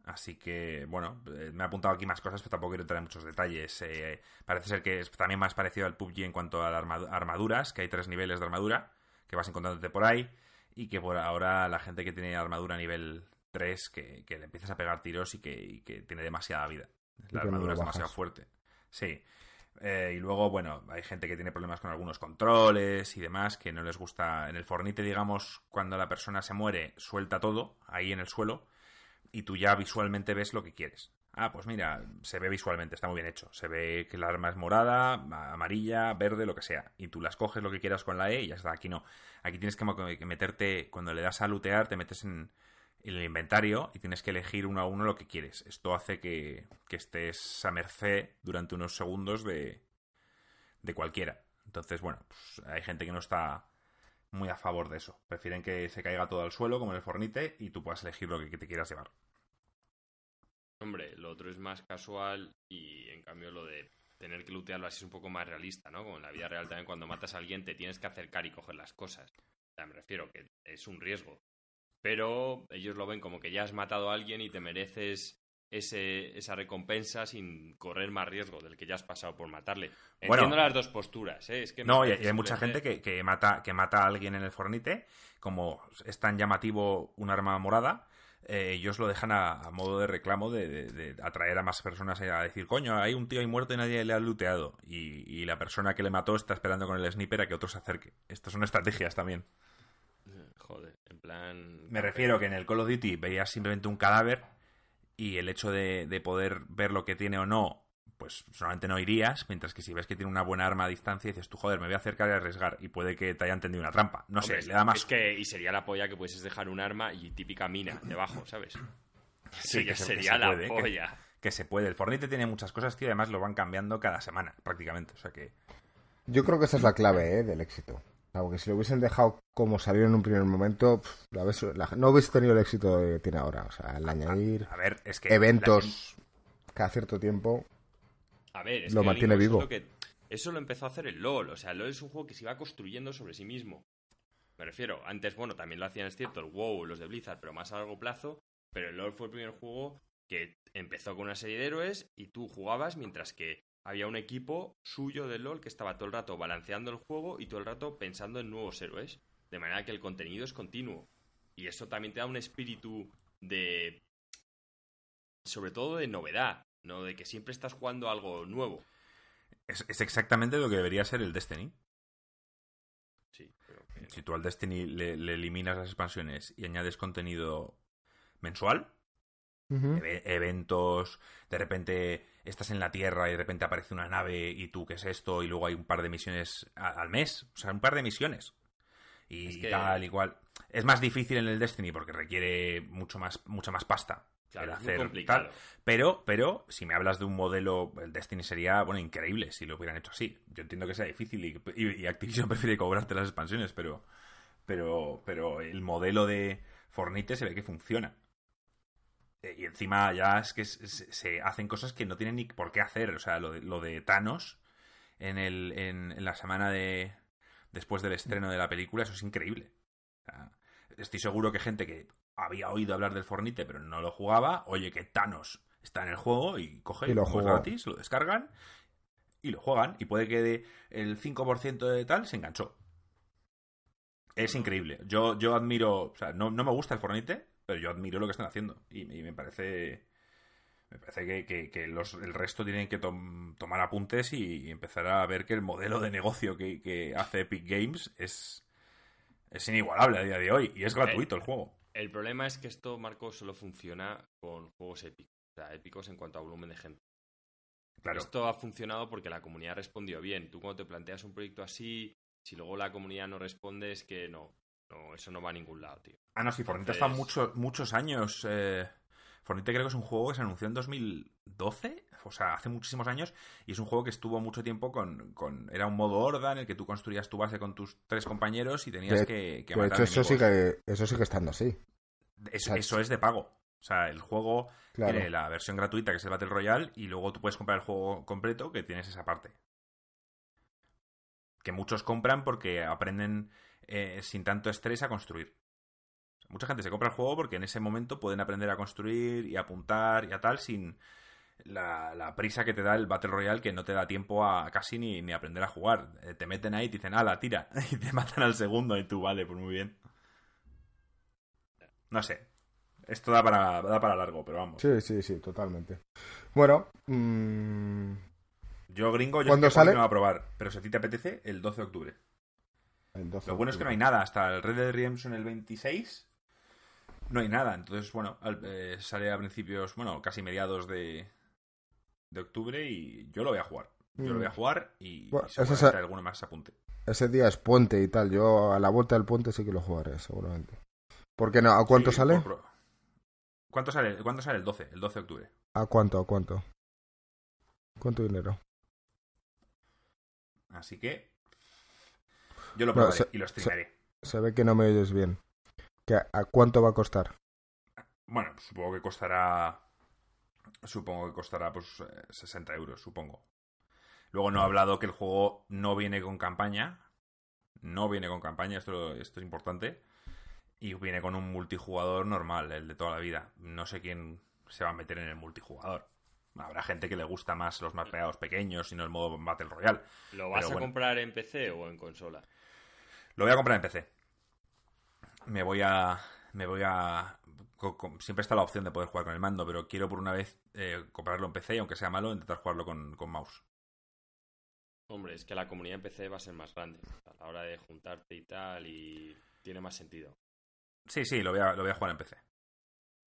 Así que, bueno, eh, me he apuntado aquí más cosas, pero tampoco quiero entrar en muchos detalles. Eh, parece ser que es también más parecido al PUBG en cuanto a las arma- armaduras, que hay tres niveles de armadura que vas encontrándote por ahí y que por ahora la gente que tiene armadura nivel 3, que, que le empiezas a pegar tiros y que, y que tiene demasiada vida. La armadura es demasiado fuerte. Sí. Eh, y luego, bueno, hay gente que tiene problemas con algunos controles y demás, que no les gusta. En el Fornite, digamos, cuando la persona se muere, suelta todo ahí en el suelo y tú ya visualmente ves lo que quieres. Ah, pues mira, se ve visualmente, está muy bien hecho. Se ve que la arma es morada, amarilla, verde, lo que sea. Y tú las coges lo que quieras con la E y ya está. Aquí no. Aquí tienes que meterte, cuando le das a lootear, te metes en, en el inventario y tienes que elegir uno a uno lo que quieres. Esto hace que, que estés a merced durante unos segundos de, de cualquiera. Entonces, bueno, pues hay gente que no está muy a favor de eso. Prefieren que se caiga todo al suelo, como en el Fornite, y tú puedas elegir lo que te quieras llevar. Hombre, lo otro es más casual y en cambio lo de tener que lootearlo así es un poco más realista, ¿no? Como en la vida real también cuando matas a alguien te tienes que acercar y coger las cosas. O sea, me refiero que es un riesgo. Pero ellos lo ven como que ya has matado a alguien y te mereces ese, esa recompensa sin correr más riesgo del que ya has pasado por matarle. Bueno. Entiendo las dos posturas, ¿eh? Es que No, y, hay mucha gente que, que mata, que mata a alguien en el Fornite, como es tan llamativo un arma morada, eh, ellos lo dejan a, a modo de reclamo de, de- de atraer a más personas a decir, coño, hay un tío ahí muerto y nadie le ha looteado. Y, y la persona que le mató está esperando con el sniper a que otro se acerque. Estas son estrategias también. Joder, en plan... Me refiero que en el Call of Duty veías simplemente un cadáver y el hecho de, de poder ver lo que tiene o no, pues solamente no irías, mientras que si ves que tiene una buena arma a distancia dices tú, joder, me voy a acercar y arriesgar y puede que te hayan tendido una trampa. No Hombre, sé, le da más... Es que, y sería la polla que puedes dejar un arma y típica mina debajo, ¿sabes? Sí, Sí, que que se- que sería se la puede, polla. que se puede. El Fornite tiene muchas cosas, tío, y además lo van cambiando cada semana, prácticamente. O sea que... Yo creo que esa es la clave ¿eh? del éxito. Porque si lo hubiesen dejado como salió en un primer momento, pf, la ves- la- no hubiese tenido el éxito que tiene ahora. O sea, el añadir A ver, es que... la- eventos cada cierto tiempo. A ver, es Lo que mantiene vivo. eso es lo que- eso lo empezó a hacer el LOL. O sea, el LOL es un juego que se iba construyendo sobre sí mismo. Me refiero, antes, bueno, también lo hacían, es cierto, el WoW, los de Blizzard, pero más a largo plazo. Pero el LoL fue el primer juego que empezó con una serie de héroes y tú jugabas mientras que había un equipo suyo del LoL que estaba todo el rato balanceando el juego y todo el rato pensando en nuevos héroes. De manera que el contenido es continuo. Y eso también te da un espíritu de... sobre todo de novedad, ¿no? De que siempre estás jugando algo nuevo. Es, es exactamente lo que debería ser el Destiny. Sí, pero que- Si tú al Destiny le, le eliminas las expansiones y añades contenido mensual, eventos, de repente estás en la Tierra y de repente aparece una nave y tú, ¿qué es esto? Y luego hay un par de misiones al mes, o sea, un par de misiones. Y, Es y que- tal, igual. Es más difícil en el Destiny porque requiere mucho más, mucha más pasta. Claro, hacer complicado. tal. Pero, pero, si me hablas de un modelo, el Destiny sería, bueno, increíble si lo hubieran hecho así. Yo entiendo que sea difícil y, y- y Activision prefiere cobrarte las expansiones, pero, pero, pero el modelo de Fornite se ve que funciona. Eh, Y encima ya es que se, hacen cosas que no tienen ni por qué hacer. O sea, lo de, lo de Thanos en, el, en, en la semana de después del estreno de la película, eso es increíble. O sea, estoy seguro que gente que había oído hablar del Fornite pero no lo jugaba, oye que Thanos está en el juego y coge Y lo jugó. gratis, lo descargan y lo juegan. Y puede que de el 5% de tal se enganchó. Es increíble. Yo, yo admiro, o sea, no, no me gusta el Fornite, pero yo admiro lo que están haciendo. Y, y me parece. Me parece que, que- que los, el resto tienen que tom- tomar apuntes y, y empezar a ver que el modelo de negocio que, que hace Epic Games es, es inigualable a día de hoy. Y es gratuito el juego. El problema es que esto, Marco, solo funciona con juegos épicos. O sea, épicos en cuanto a volumen de gente. Claro. Esto ha funcionado porque la comunidad respondió bien. Tú cuando te planteas un proyecto así, si luego la comunidad no responde, es que no. No, eso no va a ningún lado, tío. Ah, no, sí, Entonces- está muchos, muchos años. Eh, Fornite creo que es un juego que se anunció en 2012, o sea, hace muchísimos años, y es un juego que estuvo mucho tiempo con... con era un modo horda en el que tú construías tu base con tus tres compañeros y tenías De- que, que De matar hecho, eso sigue, eso sigue estando así. Eso, o sea, eso es de pago. O sea, el juego Claro. tiene la versión gratuita que es el Battle Royale y luego tú puedes comprar el juego completo que tienes esa parte. Que muchos compran porque aprenden eh, sin tanto estrés a construir. O sea, mucha gente se compra el juego porque en ese momento pueden aprender a construir y apuntar y a tal sin la, la prisa que te da el Battle Royale que no te da tiempo a casi ni, ni aprender a jugar. Eh, te meten ahí y te dicen, ala, tira. Y te matan al segundo y tú, vale, pues muy bien. No sé. Esto da para, da para largo, pero vamos. Sí, sí, sí, totalmente. Bueno, mm, Yo, gringo, yo ¿Cuándo sale? no va a probar. Pero si a ti te apetece, el 12 de octubre. El 12 Lo bueno es que no hay nada. Hasta el Red Dead Redemption el 26 no hay nada. Entonces, bueno, al- eh, sale a principios, bueno, casi mediados de, de octubre y yo lo voy a jugar. Yo lo voy a Mm. jugar y, Bueno, y eso seguramente es- alguno más se apunte. Ese día es puente y tal. Yo a la vuelta del puente sí que lo jugaré, seguramente. ¿Por qué no? ¿A cuánto Sí, sale? por ¿Cuánto sale? ¿Cuándo sale el 12? El 12 de octubre. ¿A cuánto? ¿A cuánto? ¿Cuánto dinero? Así que yo lo No, probaré se- y lo streamaré. Se ve que no me oyes bien. ¿Que a, a cuánto va a costar? Bueno, pues supongo que costará. Supongo que costará pues eh, 60 euros, supongo. Luego no he hablado que el juego no viene con campaña. No viene con campaña, esto, esto es importante. Y viene con un multijugador normal, el de toda la vida. No sé quién se va a meter en el multijugador. Habrá gente que le gusta más los mapeados pequeños y no el modo Battle Royale. ¿Lo vas Pero a bueno. comprar en PC o en consola? Lo voy a comprar en PC. Me voy a. Me voy a. Siempre está la opción de poder jugar con el mando, pero quiero por una vez eh, comprarlo en PC y aunque sea malo, intentar jugarlo con, con mouse. Hombre, es que la comunidad en PC va a ser más grande. A la hora de juntarte y tal, y tiene más sentido. Sí, sí, lo voy a, lo voy a jugar en PC.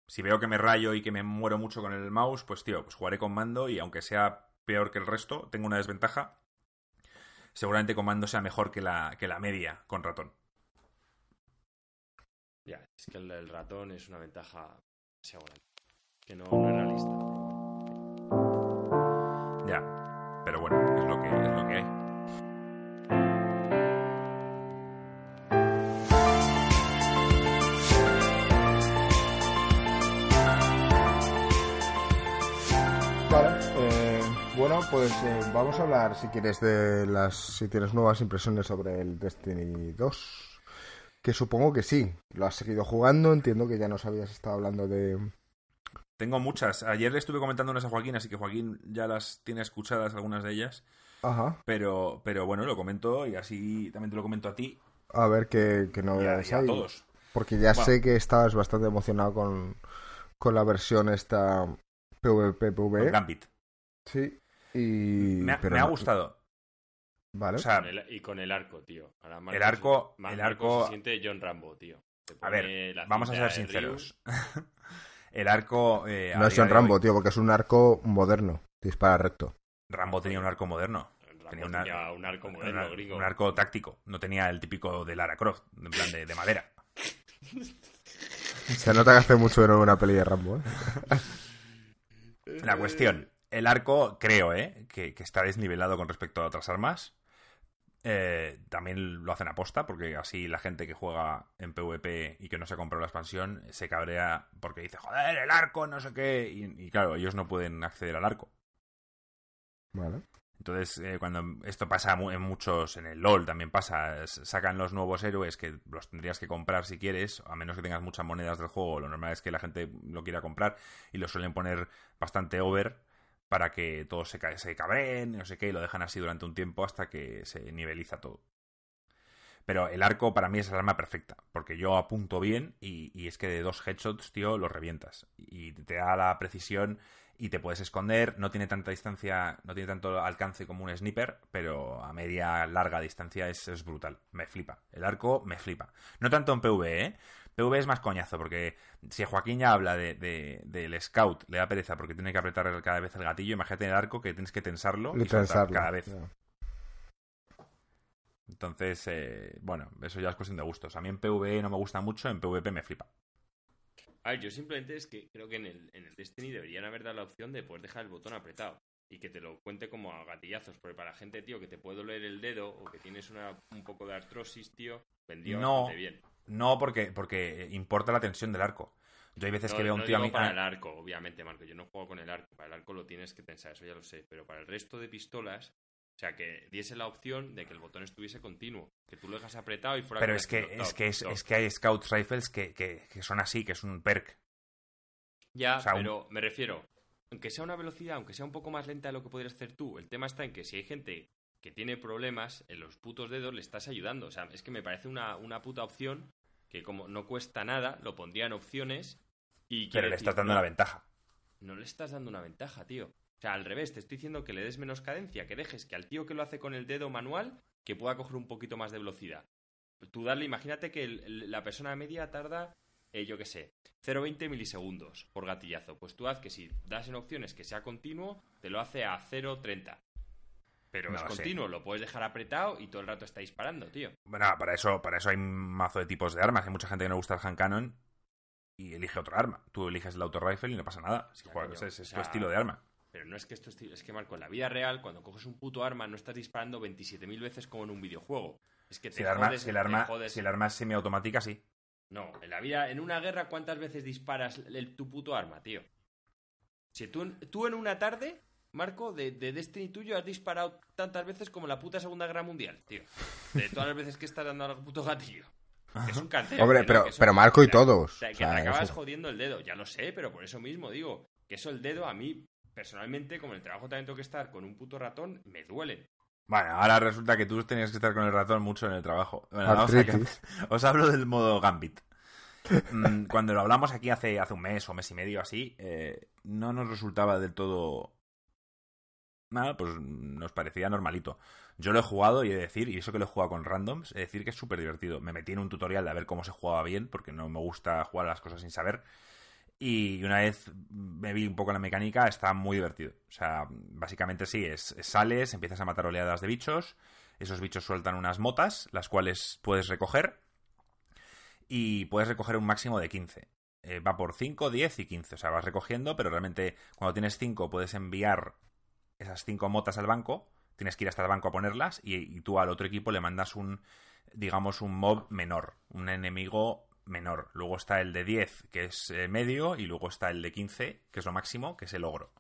Si veo que me rayo y que me muero mucho con el mouse, pues tío, pues jugaré con mando y aunque sea peor que el resto, tengo una desventaja. Seguramente con mando sea mejor que la, que la media con ratón. Ya, es que el, el ratón es una ventaja demasiado grande. Que no, no es realista. Pues eh, vamos a hablar, si quieres, de las. Si tienes nuevas impresiones sobre el Destiny 2. que supongo que sí. Lo has seguido jugando, entiendo que ya nos habías estado hablando de... Tengo muchas. Ayer le estuve comentando unas a Joaquín, así que Joaquín ya las tiene escuchadas algunas de ellas. Ajá. Pero, pero bueno, lo comento y así también te lo comento a ti A ver qué, qué y a, y a todos. Porque ya Bueno. sé que estabas bastante emocionado con, con la versión esta PvP, PvE. Gambit. Sí. Y... Me ha, pero me ha no- gustado. Vale. O sea, Con el- y con el arco, tío. Ahora El arco- se- el arco- se siente John Rambo, tío. A ver, vamos a ser sinceros. el arco. eh, no es John Rambo, hoy- tío, porque es un arco moderno. Dispara recto. Rambo tenía un arco moderno. Rambo Tenía una- tenía un arco moderno, un, gringo. un arco táctico. No tenía el típico de Lara Croft, en plan de, de madera. Se nota que hace mucho de no ver una peli de Rambo, ¿eh? La cuestión, el arco creo, ¿eh? Que, que está desnivelado con respecto a otras armas. Eh, también lo hacen aposta, porque así la gente que juega en PvP y que no se ha comprado la expansión se cabrea porque dice, joder, el arco, no sé qué. Y, y claro, ellos no pueden acceder al arco. Vale. Entonces, eh, cuando esto pasa en muchos, en el LOL también pasa, sacan los nuevos héroes que los tendrías que comprar si quieres, a menos que tengas muchas monedas del juego, lo normal es que la gente lo quiera comprar y lo suelen poner bastante over para que todos se, se cabreen, no sé qué, y lo dejan así durante un tiempo hasta que se niveliza todo. Pero el arco para mí es el arma perfecta, porque yo apunto bien y, y es que de dos headshots, tío, los revientas. Y te da la precisión y te puedes esconder, no tiene tanta distancia, no tiene tanto alcance como un sniper, pero a media, larga distancia es, es brutal. Me flipa. El arco me flipa. No tanto en PvE, ¿eh? PvE es más coñazo, porque si Joaquín ya habla de, de- del scout, le da pereza porque tiene que apretar cada vez el gatillo, imagínate el arco que tienes que tensarlo Y y cada vez. Entonces, eh, bueno, eso ya es cuestión de gustos. A mí en PvE no me gusta mucho, en PvP me flipa. A ver, yo simplemente es que creo que en el, en el Destiny deberían haber dado la opción de poder dejar el botón apretado y que te lo cuente como a gatillazos, porque para la gente, tío, que te puede doler el dedo o que tienes una, un poco de artrosis, tío, No. bastante bien. No porque, porque importa la tensión del arco. Yo hay veces No, que veo a un no tío a mí... para el arco, obviamente, Marco. Yo no juego con el arco. Para el arco lo tienes que pensar, eso ya lo sé. Pero para el resto de pistolas, o sea, que diese la opción de que el botón estuviese continuo. Que tú lo dejas apretado y fuera Pero es que, es, "Top, que es, top". es que hay Scout Rifles que, que, que son así, que es un perk. Ya, o sea, un- pero me refiero, aunque sea una velocidad, aunque sea un poco más lenta de lo que podrías hacer tú, el tema está en que si hay gente que tiene problemas en los putos dedos, le estás ayudando. O sea, es que me parece una, una puta opción que como no cuesta nada, lo pondría en opciones y... Pero le estás dando no, la ventaja. No le estás dando una ventaja, tío. O sea, al revés, te estoy diciendo que le des menos cadencia, que dejes que al tío que lo hace con el dedo manual, que pueda coger un poquito más de velocidad. Tú darle, imagínate que el- la persona media tarda, eh, yo qué sé, 0,20 milisegundos por gatillazo. Pues tú haz que si das en opciones que sea continuo, te lo hace a 0,30. Pero No es lo sé. continuo, lo puedes dejar apretado y todo el rato está disparando, tío. Bueno, para eso, para eso hay un mazo de tipos de armas. Hay mucha gente que no le gusta el hand cannon y elige otro arma. Tú eliges el auto rifle y no pasa nada. Si juegas, es, es o tu estilo de arma. Pero no es que esto es que Marco, en la vida real, cuando coges un puto arma, no estás disparando 27.000 veces como en un videojuego. Es que te Si el arma, si el arma, jodes- si el arma es semiautomática, sí. No, en la vida, en una guerra, ¿cuántas veces disparas el- tu puto arma, tío? Si tú, tú en una tarde, Marco, de, de Destiny tuyo has disparado tantas veces como la puta Segunda Guerra Mundial, tío. De todas las veces que estás dando al puto gatillo. Es un canteo. Hombre, pero, pero Marco y que- todos. o sea, O que sea, te acabas eso- jodiendo el dedo, ya lo sé, pero por eso mismo digo que eso el dedo a mí, personalmente, como en el trabajo también tengo que estar con un puto ratón, me duele. Bueno, ahora resulta que tú tenías que estar con el ratón mucho en el trabajo. Bueno, vamos a Artritis. Os hablo del modo Gambit. Mm, Cuando lo hablamos aquí hace, hace un mes o mes y medio así, eh, no nos resultaba del todo... Nada, pues nos parecía normalito. Yo lo he jugado y he de decir, y eso que lo he jugado con randoms, he de decir que es súper divertido. Me metí en un tutorial de a ver cómo se jugaba bien, porque no me gusta jugar a las cosas sin saber. Y una vez me vi un poco la mecánica, está muy divertido. O sea, básicamente sí, es, es sales, empiezas a matar oleadas de bichos, esos bichos sueltan unas motas, las cuales puedes recoger, y puedes recoger un máximo de 15. Eh, va por 5, 10 y 15. O sea, vas recogiendo, pero realmente cuando tienes 5 puedes enviar esas 5 motas al banco, tienes que ir hasta el banco a ponerlas, y, y tú al otro equipo le mandas un, digamos, un mob menor, un enemigo menor. Luego está el de 10, que es eh, medio, y luego está el de 15, que es lo máximo, que es el ogro.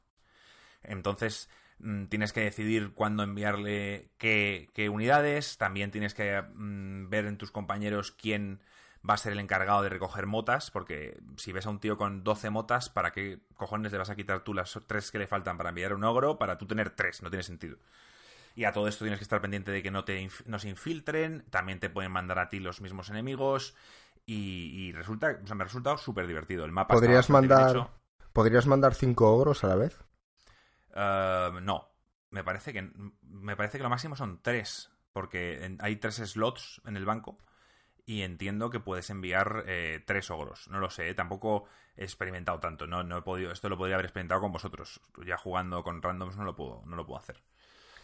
Entonces, mm, tienes que decidir cuándo enviarle qué, qué unidades. También tienes que mm, ver en tus compañeros quién va a ser el encargado de recoger motas, porque si ves a un tío con 12 motas, ¿para qué cojones le vas a quitar tú las tres que le faltan para enviar un ogro para tú tener tres? No tiene sentido. Y a todo esto tienes que estar pendiente de que no, te no se infiltren, también te pueden mandar a ti los mismos enemigos. Y, resulta, o sea, me ha resultado súper divertido. El mapa ¿Podrías mandar, ¿Podrías mandar cinco ogros a la vez? Uh, no. Me parece que me parece que lo máximo son tres. Porque hay tres slots en el banco y entiendo que puedes enviar eh, tres ogros. No lo sé, ¿eh? tampoco he experimentado tanto. No, no he podido, esto lo podría haber experimentado con vosotros. Ya jugando con randoms no lo puedo, no lo puedo hacer.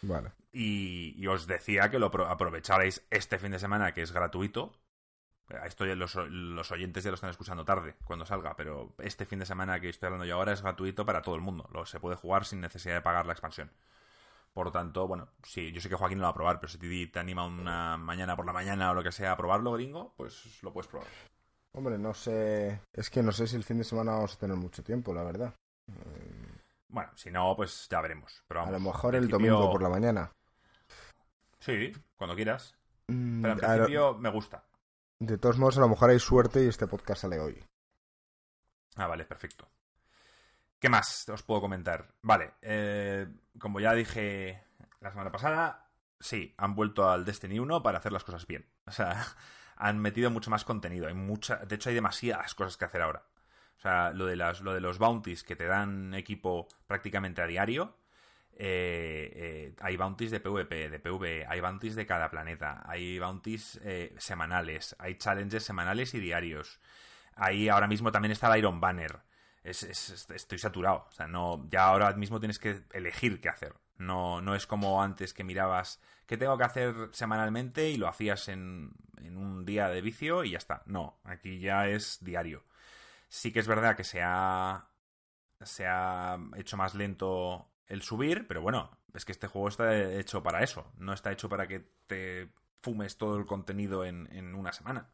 Vale. Y, os decía que lo aprovecharais este fin de semana, que es gratuito. Esto los, los oyentes ya lo están escuchando tarde, cuando salga, pero este fin de semana que estoy hablando yo ahora es gratuito para todo el mundo. Lo, se puede jugar sin necesidad de pagar la expansión. Por tanto, bueno, sí, yo sé que Joaquín no lo va a probar, pero si te, te anima una mañana por la mañana o lo que sea a probarlo, gringo, pues lo puedes probar. Hombre, no sé. Es que no sé si el fin de semana vamos a tener mucho tiempo, la verdad. Bueno, si no, pues ya veremos. Pero a lo mejor el domingo por la mañana. Sí, cuando quieras. Mm, pero en principio me gusta. De todos modos, a lo mejor hay suerte y este podcast sale hoy. Ah, vale, perfecto. ¿Qué más os puedo comentar? Vale, eh, como ya dije la semana pasada, sí, han vuelto al Destiny 1 para hacer las cosas bien. O sea, han metido mucho más contenido. Hay mucha, de hecho, hay demasiadas cosas que hacer ahora. O sea, lo de, las, lo de los bounties que te dan equipo prácticamente a diario. Eh, eh, hay bounties de PvP, de PvE, hay bounties de cada planeta, hay bounties semanales, hay challenges semanales y diarios. Ahí ahora mismo también está el Iron Banner estoy saturado. O sea, no, ya ahora mismo tienes que elegir qué hacer. No, no es como antes que mirabas qué tengo que hacer semanalmente y lo hacías en, en un día de vicio y ya está. No, aquí ya es diario. Sí que es verdad que se ha, se ha hecho más lento el subir, pero bueno, es que este juego está hecho para eso. No está hecho para que te fumes todo el contenido en, en una semana.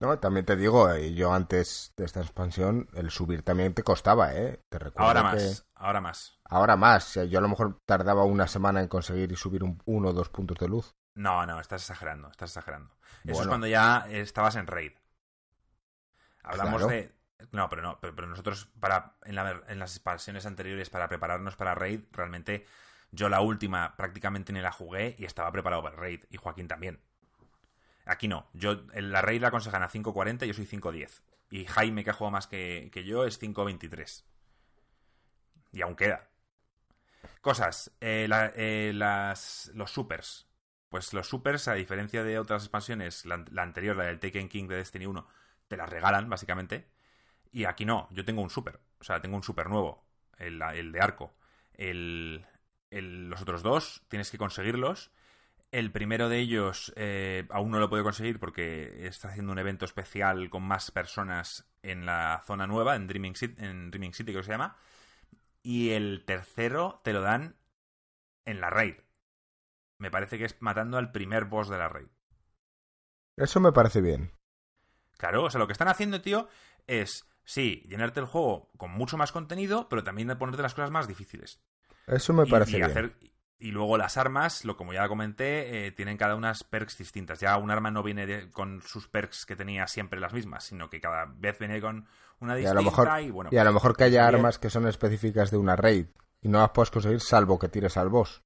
No, también te digo, eh, yo antes de esta expansión, el subir también te costaba, ¿eh? Te recuerdo ahora más, ahora más. Ahora más. Yo a lo mejor tardaba una semana en conseguir y subir un, uno o dos puntos de luz. No, no, estás exagerando, estás exagerando. Eso es cuando ya estabas en raid. Hablamos de... No, pero no, pero, nosotros para en, en las expansiones anteriores para prepararnos para raid, realmente yo la última prácticamente ni la jugué y estaba preparado para raid y Joaquín también. Aquí no. Yo, la raid la aconsejan a 5.40 y yo soy 5.10. Y Jaime, que ha jugado más que, yo, es 5.23. Y aún queda. Cosas. Eh, eh, las, los supers. Pues los supers, a diferencia de otras expansiones, la, anterior, la del Taken King de Destiny 1, te las regalan, básicamente. Y aquí no. Yo tengo un super. O sea, tengo un super nuevo. El, de arco. El, los otros dos, tienes que conseguirlos. El primero de ellos eh, aún no lo puedo conseguir porque está haciendo un evento especial con más personas en la zona nueva, en Dreaming City, en Dreaming City creo que se llama. Y el tercero te lo dan en la raid. Me parece que es matando al primer boss de la raid. Eso me parece bien. Claro, o sea, lo que están haciendo, tío, es, sí, llenarte el juego con mucho más contenido, pero también de ponerte las cosas más difíciles. Eso me parece bien. Y luego las armas, lo como ya comenté, eh, tienen cada unas perks distintas. Ya un arma no viene con sus perks que tenía siempre las mismas, sino que cada vez viene con una distinta y, a lo mejor, y, bueno, y a lo mejor que haya armas que son específicas de una raid y no las puedes conseguir salvo que tires al boss,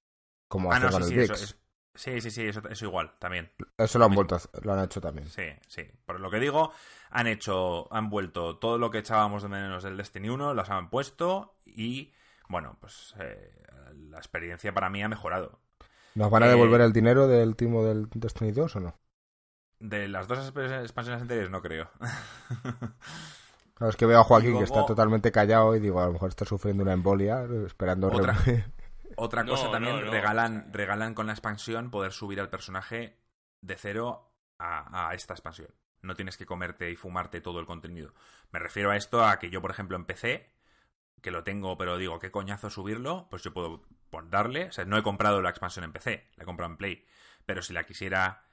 como ah, hace sí, el sí, sí, sí, sí, eso, igual, también. Eso lo han vuelto, lo han hecho también. Sí, sí. Por lo que digo, han hecho, han vuelto todo lo que echábamos de menos del Destiny 1, las han puesto y, bueno, pues eh, la experiencia para mí ha mejorado. ¿Nos van a devolver eh, el dinero del timo del Destiny 2 o no? De las dos expansiones anteriores no creo. Claro, es que veo a Joaquín que está totalmente callado y digo, a lo mejor está sufriendo una embolia esperando... Otra, otra cosa también, regalan, regalan con la expansión poder subir al personaje de cero a, a, esta expansión. No tienes que comerte y fumarte todo el contenido. Me refiero a esto a que yo, por ejemplo, empecé que lo tengo, pero digo, ¿qué coñazo subirlo? Pues yo puedo darle. O sea, no he comprado la expansión en PC, la he comprado en Play. Pero si la quisiera.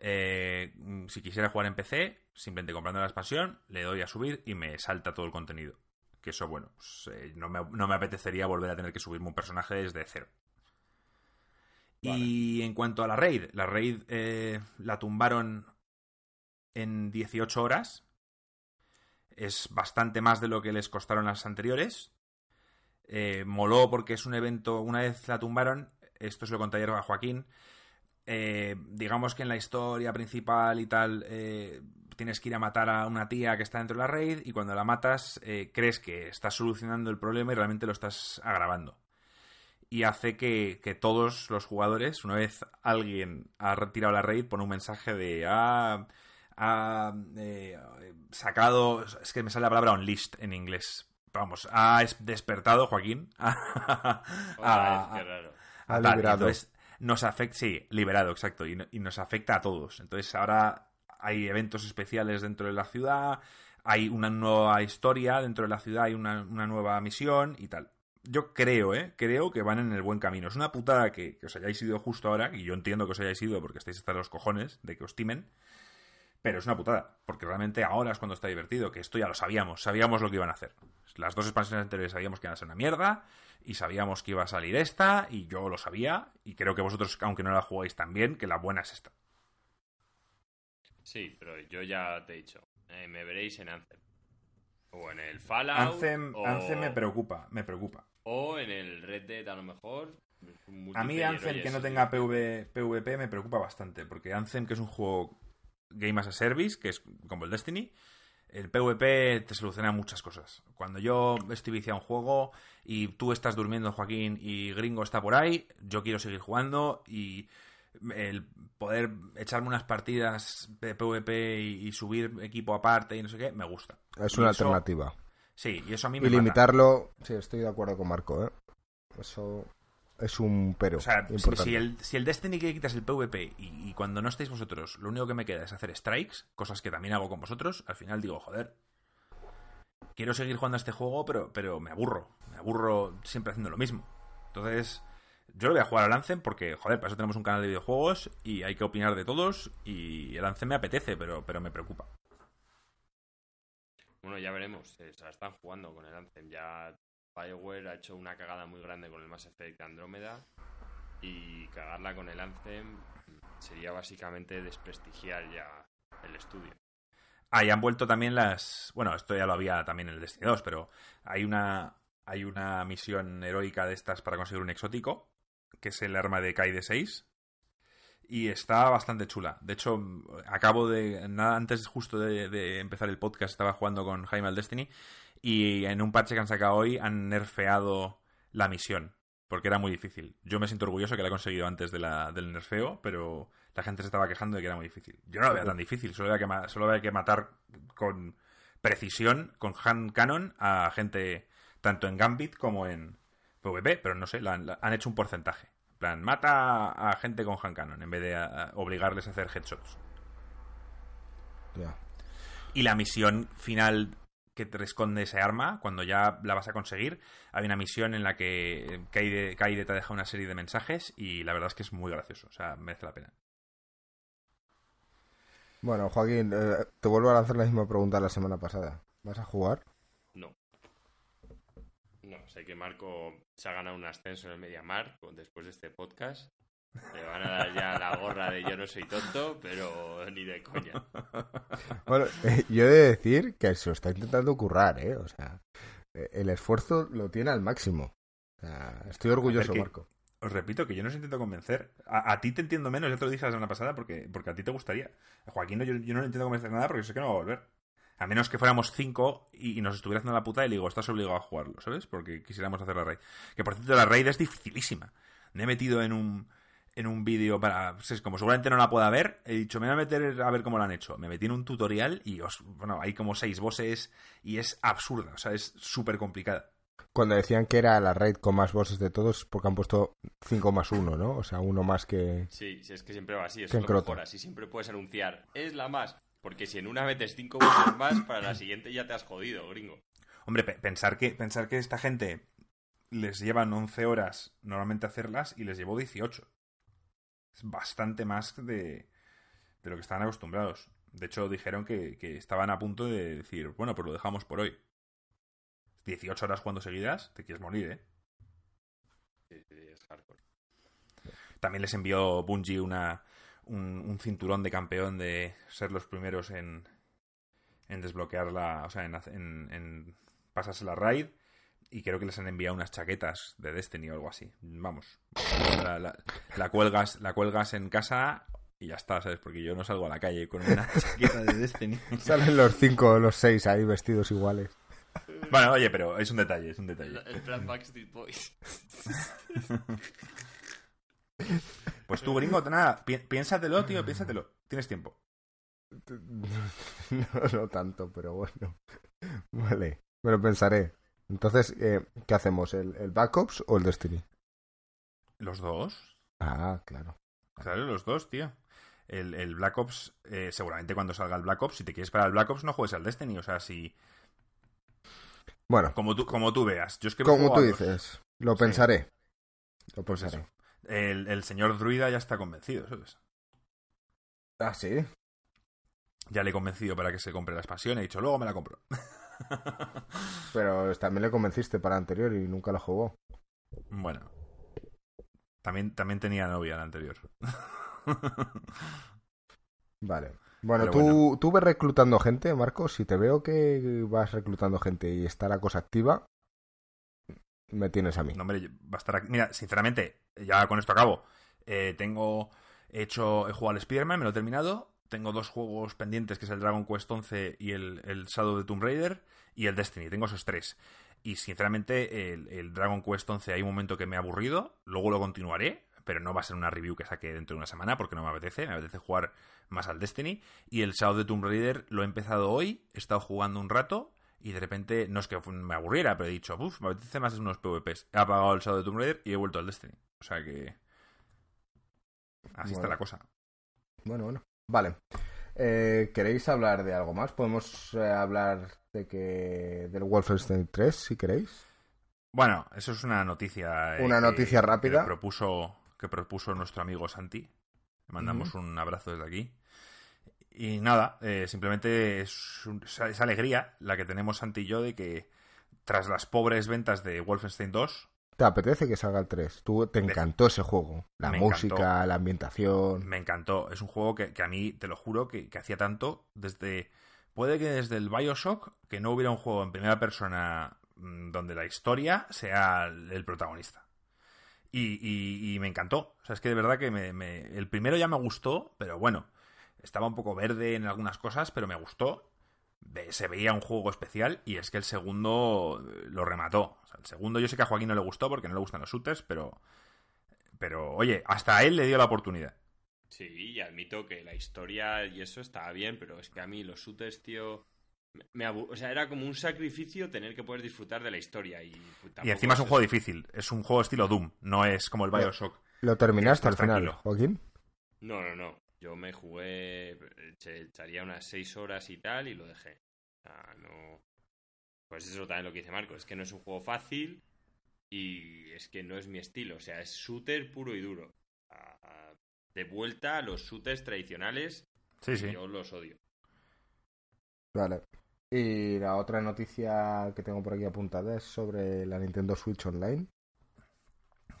Eh, si quisiera jugar en PC, simplemente comprando la expansión, le doy a subir y me salta todo el contenido. Que eso, bueno, pues, eh, no, me, apetecería volver a tener que subirme un personaje desde cero. Y en cuanto a la raid, la raid eh, la tumbaron en 18 horas. Es bastante más de lo que les costaron las anteriores. Eh, moló porque es un evento, una vez la tumbaron, esto se lo conté ayer a Joaquín, eh, digamos que en la historia principal y tal eh, tienes que ir a matar a una tía que está dentro de la raid y cuando la matas crees que estás solucionando el problema y realmente lo estás agravando. Y hace que, que, todos los jugadores, una vez alguien ha retirado la raid, pone un mensaje de... Ah, ha sacado... Es que me sale la palabra unleashed en inglés vamos, ha despertado Joaquín. ha, liberado. nos afecta, sí, liberado, exacto, y, nos afecta a todos. Entonces ahora hay eventos especiales dentro de la ciudad, hay una nueva historia dentro de la ciudad, hay una, nueva misión y tal. Yo creo, ¿eh? Creo que van en el buen camino. Es una putada que, que, os hayáis ido justo ahora, y yo entiendo que os hayáis ido porque estáis hasta los cojones de que os timen. Pero es una putada, porque realmente ahora es cuando está divertido, que esto ya lo sabíamos, sabíamos lo que iban a hacer. Las dos expansiones anteriores sabíamos que iban a ser una mierda, y sabíamos que iba a salir esta, y yo lo sabía, y creo que vosotros, aunque no la jugáis tan bien, que la buena es esta. Sí, pero yo ya te he dicho, eh, me veréis en Anthem. O en el Fallout. Anthem, Anthem me preocupa, me preocupa. O en el Red Dead a lo mejor. A mí Anthem que no tenga PvP me preocupa bastante, porque Anthem, que es un juego Game as a Service, que es como el Destiny, el PvP te soluciona muchas cosas. Cuando yo estoy viciado a un juego y tú estás durmiendo, Joaquín, y Gringo está por ahí, yo quiero seguir jugando y el poder echarme unas partidas de PvP y, subir equipo aparte y no sé qué, me gusta. Es una alternativa. Sí, y eso a mí me Y limitarlo, sí, estoy de acuerdo con Marco, ¿eh? Eso es un pero. O sea, si el, si el Destiny que quitas el PvP y, cuando no estáis vosotros, lo único que me queda es hacer strikes, cosas que también hago con vosotros, al final digo, joder, quiero seguir jugando a este juego, pero, pero me aburro. Me aburro siempre haciendo lo mismo. Entonces, yo lo voy a jugar al Lancen porque, joder, para eso tenemos un canal de videojuegos y hay que opinar de todos y el Lancen me apetece, pero, pero me preocupa. Bueno, ya veremos. Se están jugando con el Anthem. Ya BioWare ha hecho una cagada muy grande con el Mass Effect Andrómeda y cagarla con el Anthem sería básicamente desprestigiar ya el estudio. Ah, y han vuelto también las... Bueno, esto ya lo había también en el Destiny 2, pero hay una, hay una misión heroica de estas para conseguir un exótico, que es el arma de Kaide 6. Y está bastante chula. De hecho, acabo de. Nada, antes justo de, de empezar el podcast, estaba jugando con Jaime al Destiny y en un parche que han sacado hoy han nerfeado la misión, porque era muy difícil. Yo me siento orgulloso que la he conseguido antes de la, del nerfeo, pero la gente se estaba quejando de que era muy difícil. Yo no lo veo tan difícil, solo había que, solo había que matar con precisión, con hand cannon, a gente tanto en Gambit como en PvP, pero no sé, han, hecho un porcentaje. En plan, mata a gente con hand cannon en vez de obligarles a hacer headshots. Y la misión final que te esconde ese arma cuando ya la vas a conseguir. Hay una misión en la que Kaide, te deja una serie de mensajes y la verdad es que es muy gracioso, o sea, merece la pena. Bueno, Joaquín, eh, te vuelvo a lanzar la misma pregunta la semana pasada. ¿Vas a jugar? No. No, sé que Marco se ha ganado un ascenso en el Mediamar después de este podcast le van a dar ya la gorra de yo no soy tonto, pero ni de coña. Bueno, eh, yo he de decir que se lo está intentando currar, ¿eh? O sea, eh, el esfuerzo lo tiene al máximo. O sea, estoy orgulloso, Marco. Os repito que yo no os intento convencer. A, ti te entiendo menos, ya te lo dije la semana pasada, porque, porque a ti te gustaría. A Joaquín yo, no le intento convencer nada porque sé que no va a volver. A menos que fuéramos cinco y, nos estuviera haciendo la puta y le digo, estás obligado a jugarlo, ¿sabes? Porque quisiéramos hacer la raid. Que por cierto, la raid es dificilísima. Me he metido en un en un vídeo para. Pues como seguramente no la pueda ver, he dicho, me voy a meter a ver cómo lo han hecho. Me metí en un tutorial y os, bueno, hay como seis bosses y es absurda, o sea, es súper complicada. Cuando decían que era la raid con más bosses de todos, porque han puesto 5 más 1, ¿no? O sea, uno más que. Sí, es que siempre va así, es lo mejor, así siempre puedes anunciar, es la más. Porque si en una metes 5 bosses más, para la siguiente ya te has jodido, gringo. Hombre, pensar que, pensar que esta gente les llevan 11 horas normalmente hacerlas y les llevó 18 bastante más de, de lo que estaban acostumbrados. De hecho, dijeron que, estaban a punto de decir, bueno, pues lo dejamos por hoy. 18 horas jugando seguidas, te quieres morir, ¿eh? Sí, es hardcore. También les envió Bungie una, un, cinturón de campeón de ser los primeros en, en desbloquearla, o sea, en, en pasarse la raid. Y creo que les han enviado unas chaquetas de Destiny o algo así. Vamos. La, la- la cuelgas, la cuelgas en casa y ya está, ¿sabes? Porque yo no salgo a la calle con una chaqueta de Destiny. Salen los cinco o los seis ahí vestidos iguales. Bueno, oye, pero es un detalle, es un detalle. El plan Backstreet Boys. Pues tú, gringo, nada, pi- piénsatelo, tío, piénsatelo. Tienes tiempo. No, no tanto, pero bueno. Vale, me lo pensaré. Entonces, eh, ¿qué hacemos? ¿El, el Backups o el Destiny? ¿Los dos? Ah, claro. Claro, los dos, tío. El, el Black Ops, eh, seguramente cuando salga el Black Ops, si te quieres para el Black Ops, no juegues al Destiny. O sea, si. Bueno, Como tú, como tú veas. Yo es que como tú dices, lo Sí. pensaré. Lo Pues pensaré. El, el señor Druida ya está convencido, ¿sabes? Ah, sí. Ya le he convencido para que se compre la expansión. He dicho, luego me la compro. Pero también le convenciste para anterior y nunca lo jugó. bueno. También, también tenía novia la anterior. Vale. Bueno, Pero ¿tú, bueno. tú ves reclutando gente, Marcos. Si te veo que vas reclutando gente y está la cosa activa, me tienes a mí. No, hombre, va a estar aquí. Mira, sinceramente, ya con esto acabo. Eh, tengo hecho, he jugado al Spider-Man, me lo he terminado. Tengo dos juegos pendientes, que es el Dragon Quest 11 y el, el Shadow of the Tomb Raider y el Destiny. Tengo esos tres. Y sinceramente, el, el Dragon Quest 11 hay un momento que me ha aburrido. Luego lo continuaré, pero no va a ser una review que saque dentro de una semana porque no me apetece. Me apetece jugar más al Destiny. Y el Shadow of the Tomb Raider lo he empezado hoy. He estado jugando un rato. Y de repente, no es que me aburriera, pero he dicho, uff, me apetece más unos PvPs. He apagado el Shadow of the Tomb Raider y he vuelto al Destiny. O sea que. Así está la cosa. Bueno, bueno. Vale. Eh, ¿Queréis hablar de algo más? Podemos eh, hablar de que del Wolfenstein 3, si queréis. Bueno, eso es una noticia. eh, Una que- noticia rápida. Que propuso, que propuso nuestro amigo Santi. Le mandamos un abrazo desde aquí. Y nada, simplemente es, un- es alegría la que tenemos Santi y yo de que tras las pobres ventas de Wolfenstein 2, ¿Te apetece que salga el 3? Tú te encantó ese juego. La Me música, encantó. la ambientación. me encantó. Es un juego que, que a mí, te lo juro, que, que hacía tanto desde... Puede que desde el Bioshock que no hubiera un juego en primera persona mm, donde la historia sea el el protagonista. Y, y- y me encantó. O sea, es que de verdad que me, me- el primero ya me gustó, pero bueno, estaba un poco verde en algunas cosas, pero me gustó. Se veía un juego especial y es que el segundo eh, lo remató. O sea, el segundo yo sé que a Joaquín no le gustó porque no le gustan los shooters, pero... Pero, oye, hasta a él le dio la oportunidad. Sí, y admito que la historia y eso estaba bien, pero es que a mí los shooters, tío. me- o sea, era como un sacrificio tener que poder disfrutar de la historia. Y, pues, Y encima es un juego difícil. Es un juego estilo Doom. No es como el Bioshock. ¿Lo terminaste al final, tranquilo. Joaquín? No, no, no. Yo me jugué. Echaría unas seis horas y tal y lo dejé. O sea, no. Pues eso también lo que dice Marco. Es que no es un juego fácil y es que no es mi estilo. O sea, es shooter puro y duro. De vuelta a los shooters tradicionales. Sí, sí. Yo los odio. Vale. Y la otra noticia que tengo por aquí apuntada es sobre la Nintendo Switch Online.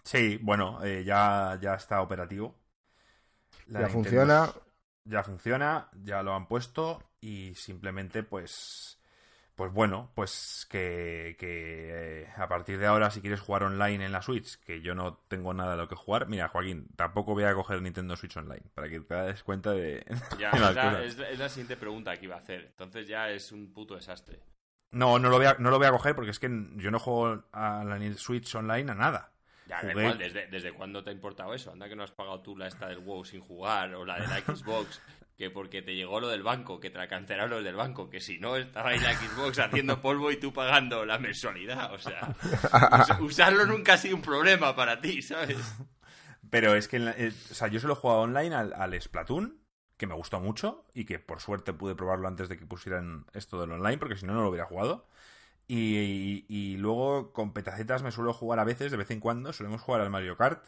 Sí, bueno, eh, ya, ya está operativo. La ya Nintendo funciona. Ya funciona, ya lo han puesto y simplemente pues... Pues bueno, pues que, que eh, a partir de ahora si quieres jugar online en la Switch, que yo no tengo nada de lo que jugar, mira Joaquín, tampoco voy a coger Nintendo Switch Online, para que te des cuenta de... Ya, de las es, la, cosas. es la- es la siguiente pregunta que iba a hacer. Entonces ya es un puto desastre. No, no lo, voy a, no lo voy a coger porque es que yo no juego a la Switch Online a nada. Ya, Jugué- ¿desde, ¿desde cuándo te ha importado eso? Anda que no has pagado tú la esta del WoW sin jugar o la de la Xbox, que porque te llegó lo del banco, que te la cancelaron los del banco, que si no estaba ahí la Xbox haciendo polvo y tú pagando la mensualidad. O sea, us- usarlo nunca ha sido un problema para ti, ¿sabes? Pero es que, en la- eh, o sea, yo solo he jugado online al, al Splatoon, que me gustó mucho y que por suerte pude probarlo antes de que pusieran esto del online, porque si no, no lo hubiera jugado. Y, y- y luego con petacetas me suelo jugar a veces, de vez en cuando, solemos jugar al Mario Kart.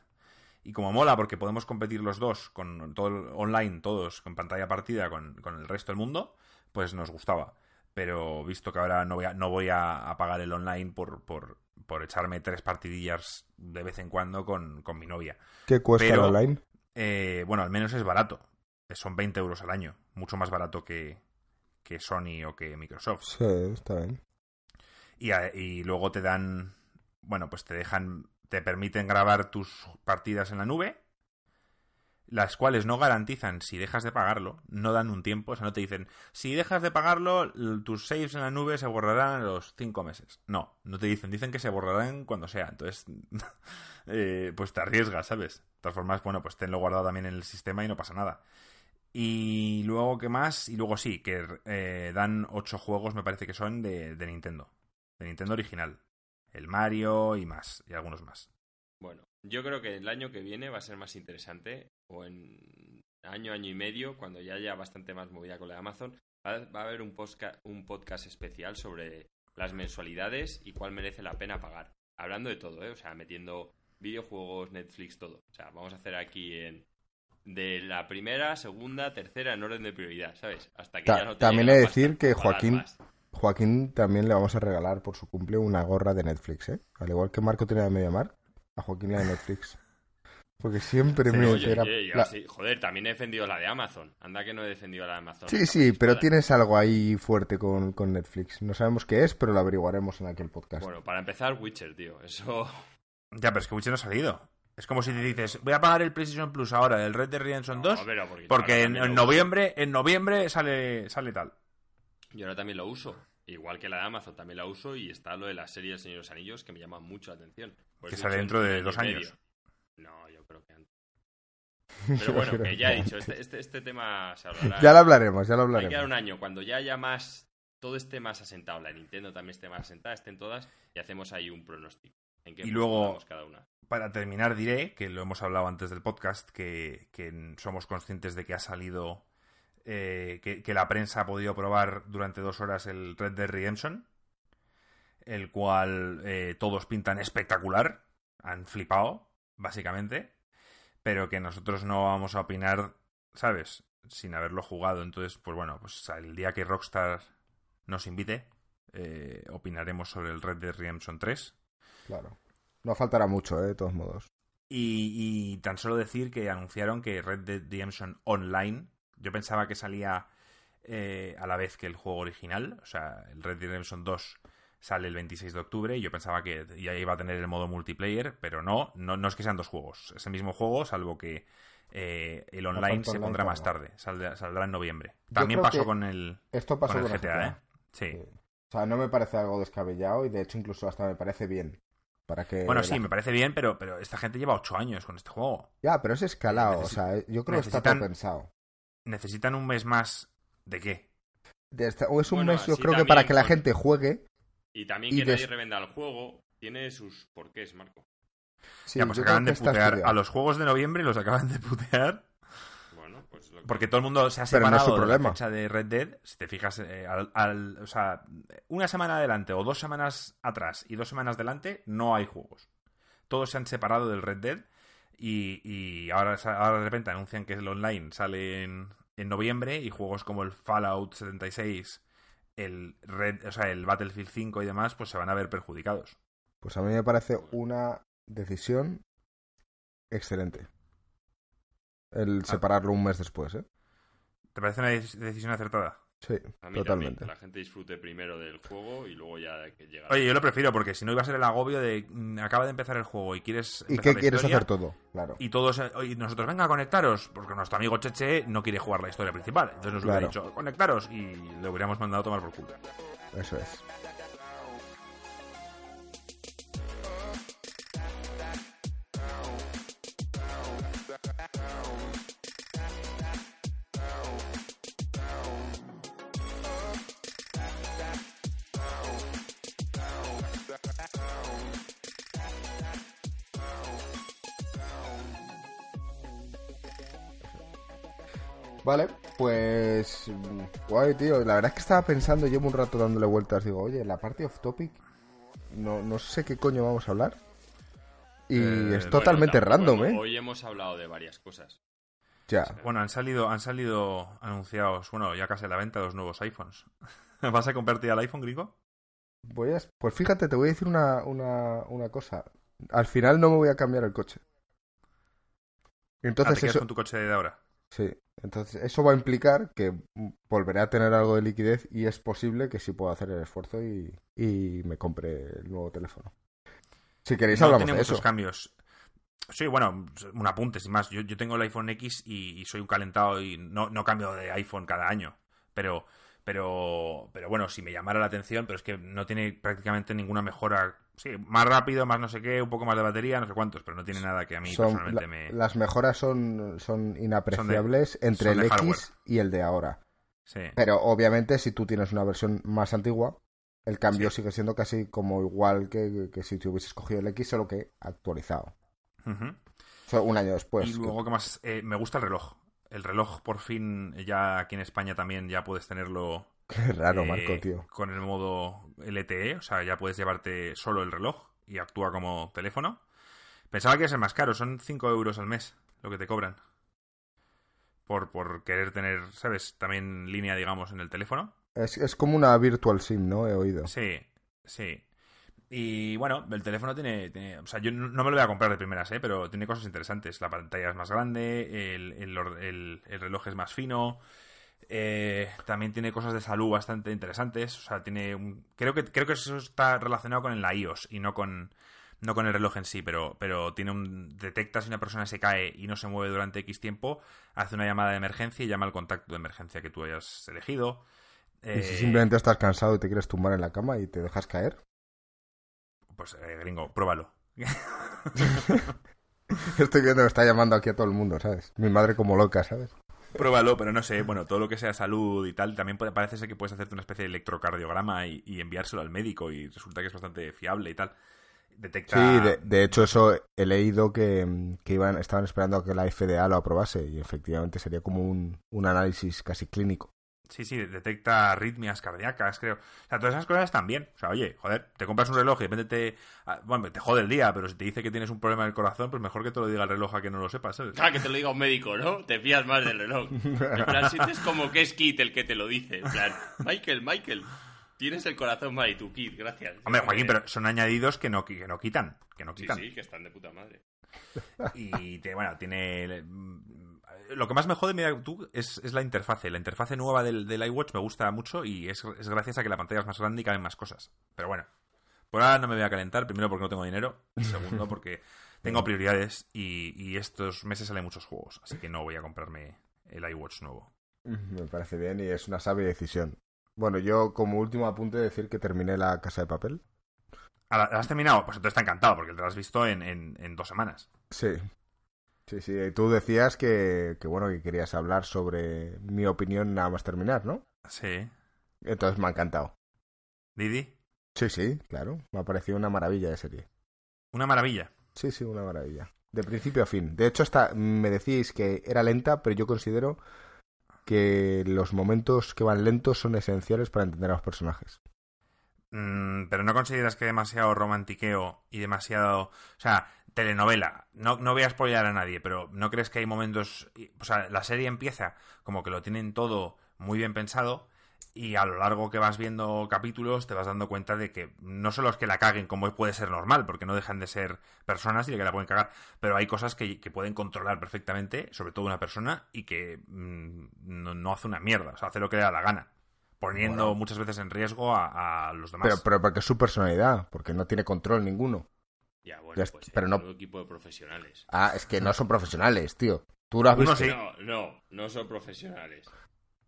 Y como mola, porque podemos competir los dos con todo online, todos con pantalla partida con, con el resto del mundo, pues nos gustaba. Pero visto que ahora no voy a, no voy a, a pagar el online por, por, por echarme tres partidillas de vez en cuando con, con mi novia. ¿Qué cuesta Pero- el online? eh, bueno, al menos es barato. Son 20 euros al año. Mucho más barato que, que Sony o que Microsoft. Sí, está bien. Y, a- y luego te dan, bueno, pues te dejan, te permiten grabar tus partidas en la nube, las cuales no garantizan si dejas de pagarlo, no dan un tiempo, o sea, no te dicen, si dejas de pagarlo, tus saves en la nube se borrarán a los cinco meses. No, no te dicen, dicen que se borrarán cuando sea, entonces, eh, pues te arriesgas, ¿sabes? De todas formas, bueno, pues tenlo guardado también en el sistema y no pasa nada. Y luego, ¿qué más? Y luego sí, que eh, dan ocho juegos, me parece que son, de, de Nintendo. De Nintendo original. El Mario y más, y algunos más. Bueno, yo creo que el año que viene va a ser más interesante, o en año, año y medio, cuando ya haya bastante más movida con la de Amazon, va, va a haber un, posca- un podcast especial sobre las mensualidades y cuál merece la pena pagar. Hablando de todo, ¿eh? O sea, metiendo videojuegos, Netflix, todo. O sea, vamos a hacer aquí en... De la primera, segunda, tercera, en orden de prioridad, ¿sabes? Hasta que Ta- ya no te también he de decir que Joaquín-. Joaquín también le vamos a regalar por su cumple una gorra de Netflix, ¿eh? Al igual que Marco tiene la de MediaMarkt, a Joaquín la de Netflix. Porque siempre Sí, me Oye, era- oye, yo la- sí. Joder, también he defendido la de Amazon. Anda que no he defendido la de Amazon. Sí, sí, pero tienes algo ahí fuerte con, con Netflix. No sabemos qué es, pero lo averiguaremos en aquel podcast. Bueno, para empezar, Witcher, tío. Eso. Ya, pero es que Witcher no ha salido. Es como si te dices, voy a pagar el PlayStation Plus ahora, el Red Dead Redemption 2, No, pero porque en, en noviembre, en noviembre sale, sale tal. Yo ahora también lo uso. Igual que la de Amazon también la uso y está lo de la serie El Señor de los Anillos que me llama mucho la atención. Pues Que sale dentro en de dos años. No, yo creo que antes. Pero bueno, que ya he dicho, este, este, este tema se hablará. Ya lo hablaremos, ya lo Hay que dar hablaremos. un año. Cuando ya haya más. Todo esté más asentado, la Nintendo también esté más asentada, estén todas y hacemos ahí un pronóstico. En qué Y luego- cada una. Para terminar, diré, que lo hemos hablado antes del podcast, que, que somos conscientes de que ha salido, eh, que, que la prensa ha podido probar durante dos horas el Red Dead Redemption, el cual eh, todos pintan espectacular, han flipado, básicamente, pero que nosotros no vamos a opinar, ¿sabes? Sin haberlo jugado. Entonces, pues bueno, pues el día que Rockstar nos invite, eh, opinaremos sobre el Red Dead Redemption 3. Claro. No faltará mucho, ¿eh? De todos modos. Y, y tan solo decir que anunciaron que Red Dead Redemption Online, yo pensaba que salía eh, a la vez que el juego original, o sea, el Red Dead Redemption 2 sale el 26 de octubre y yo pensaba que ya iba a tener el modo multiplayer, pero no, no, no es que sean dos juegos, es el mismo juego, salvo que eh, el online se online, pondrá más tarde, saldrá, saldrá en noviembre. También pasó con el, Esto pasó con el GTA, ¿eh? Sí. Sí. O sea, no me parece algo descabellado y de hecho incluso hasta me parece bien. Para que Bueno, sí, me parece bien, pero, pero esta gente lleva ocho años con este juego. Ya, pero es escalado, Necesi- o sea, yo creo que está todo pensado. ¿Necesitan un mes más de qué? De esta- o es un Bueno, mes, yo creo que para que la con- gente juegue. Y también Y que des- nadie revenda el juego tiene sus porqués, Marco. Sí, ya, pues acaban de putear a los juegos de noviembre, los acaban de putear. Bueno, pues lo que- Porque todo el mundo se ha no separado de la fecha de Red Dead. Si te fijas, eh, al, al- o sea, una semana adelante o dos semanas atrás y dos semanas adelante, no hay juegos. Todos se han separado del Red Dead y, y ahora, ahora de repente anuncian que el online sale en, en noviembre y juegos como el Fallout 76, el Red, o sea, el Battlefield 5 y demás, pues se van a ver perjudicados. Pues a mí me parece una decisión excelente. Ah. El separarlo un mes después, ¿eh? ¿Te parece una dec- decisión acertada? Sí, a mí totalmente. también, que la gente disfrute primero del juego y luego ya que llega. Oye, yo lo prefiero porque si no iba a ser el agobio de mm, acaba de empezar el juego y quieres ¿Y qué quieres historia, hacer todo? Claro. Y todos, eh, y nosotros, venga, conectaros, porque nuestro amigo Cheche no quiere jugar la historia principal. Entonces nos hubiera Claro. dicho, conectaros, y le hubiéramos mandado a tomar por culo. Eso es. Vale, pues. Guay, tío. La verdad es que estaba pensando, llevo un rato dándole vueltas. Digo, oye, la parte off topic. No, no sé qué coño vamos a hablar. Y Eh, es totalmente random, ¿eh? Hoy hemos hablado de varias cosas. Ya. Bueno, han salido, han salido anunciados, bueno, ya casi a la venta los nuevos iPhones. ¿Vas a comprarte al iPhone, gringo? Voy a... Pues fíjate, te voy a decir una, una, una cosa. Al final no me voy a cambiar el coche. Entonces Ah, ¿te quedas eso, con tu coche de ahora? sí, entonces eso va a implicar que volveré a tener algo de liquidez y es posible que sí pueda hacer el esfuerzo y, y me compre el nuevo teléfono. Si queréis no hablamos tiene de muchos eso. cambios. Sí, bueno, un apunte, sin más. Yo, yo tengo el iPhone X y, y soy un calentado y no, no cambio de iPhone cada año. Pero, pero, pero bueno, si me llamara la atención, pero es que no tiene prácticamente ninguna mejora. Sí, más rápido, más no sé qué, un poco más de batería, no sé cuántos, pero no tiene nada que a mí Son- personalmente la- me. Las mejoras son, son inapreciables entre son de el. X y el de ahora. Sí. Pero obviamente si tú tienes una versión más antigua, el cambio Sí. sigue siendo casi como igual que, que si te hubieses cogido el X, solo que actualizado. O sea, un año después. y luego, ¿qué más? Eh, me gusta el reloj. El reloj, por fin, ya aquí en España también ya puedes tenerlo Qué raro, eh, Marco, tío. con el modo LTE, o sea, ya puedes llevarte solo el reloj y actúa como teléfono. Pensaba que iba a ser más caro, son 5 euros al mes lo que te cobran. Por, por querer tener, ¿sabes? También línea, digamos, en el teléfono. Es, es como una Virtual SIM, ¿no? He oído. Sí, sí. Y bueno, el teléfono tiene, tiene- O sea, yo no me lo voy a comprar de primeras, ¿eh? Pero tiene cosas interesantes. La pantalla es más grande, el, el or- el- el reloj es más fino. eh, también tiene cosas de salud bastante interesantes. O sea, tiene un... Creo que, creo que eso está relacionado con la iOS y no con, no con el reloj en sí, pero, pero tiene un... Detecta si una persona se cae y no se mueve durante X tiempo, hace una llamada de emergencia y llama al contacto de emergencia que tú hayas elegido. Y si Eh, simplemente estás cansado y te quieres tumbar en la cama y te dejas caer. Pues, eh, gringo, pruébalo. Estoy viendo que está llamando aquí a todo el mundo, ¿sabes? Mi madre como loca, ¿sabes? Pruébalo, pero no sé, bueno, todo lo que sea salud y tal, también puede, parece ser que puedes hacerte una especie de electrocardiograma y, y enviárselo al médico y resulta que es bastante fiable y tal. Detecta... Sí, de, de hecho eso he leído que, que iban, estaban esperando a que la FDA lo aprobase y efectivamente sería como un, un análisis casi clínico. Sí, sí, detecta arritmias cardíacas, creo. O sea, todas esas cosas están bien. O sea, oye, joder, te compras un reloj y de repente te... ah, Bueno, te jode el día, pero si te dice que tienes un problema del corazón, pues mejor que te lo diga el reloj a que no lo sepas, ¿sabes? Claro, que te lo diga un médico, ¿no? Te fías más del reloj. En plan, sientes como que es Kit el que te lo dice. En plan, Michael, Michael, tienes el corazón mal y tu Kit, gracias. Hombre, Joaquín, pero son añadidos que no, que no quitan, que no Sí, quitan. sí, que están de puta madre. Y te- bueno, tiene. Mm, Lo que más me jode, mira tú, es, es la interfase. La interfase nueva del, del iWatch me gusta mucho y es, es gracias a que la pantalla es más grande y caben más cosas. Pero bueno, por ahora no me voy a calentar. Primero porque no tengo dinero. y Segundo porque tengo prioridades y, y estos meses salen muchos juegos. Así que no voy a comprarme el iWatch nuevo. Me parece bien y es una sabia decisión. Bueno, yo como último apunte decir que terminé la casa de papel. ¿La la has terminado? Pues entonces está encantado porque te lo has visto en, en- en dos semanas. Sí. Sí, sí. Y tú decías que, que bueno, que querías hablar sobre mi opinión nada más terminar, ¿no? Sí. Entonces me ha encantado. Didi, Sí, sí, claro. Me ha parecido una maravilla de serie. una maravilla. Sí, sí, una maravilla. De principio a fin. De hecho, hasta me decíais que era lenta, pero yo considero que los momentos que van lentos son esenciales para entender a los personajes. Mm, pero no consideras que demasiado romantiqueo y demasiado. O sea, telenovela. No, no voy a spoiler a nadie, pero ¿no crees que hay momentos. O sea, la serie empieza como que lo tienen todo muy bien pensado. Y a lo largo que vas viendo capítulos te vas dando cuenta de que no son los que la caguen como puede ser normal, porque no dejan de ser personas y de que la pueden cagar, pero hay cosas que, que pueden controlar perfectamente, sobre todo una persona, y que mm, no, no hace una mierda, o sea, hace lo que le da la gana, poniendo Bueno. muchas veces en riesgo a, a los demás. Pero, pero porque es su personalidad, porque no tiene control ninguno. Ya, bueno, pues pero es no- un equipo de profesionales. Ah, es que no son profesionales, tío. Tú lo has visto. sí. No, no, no son profesionales.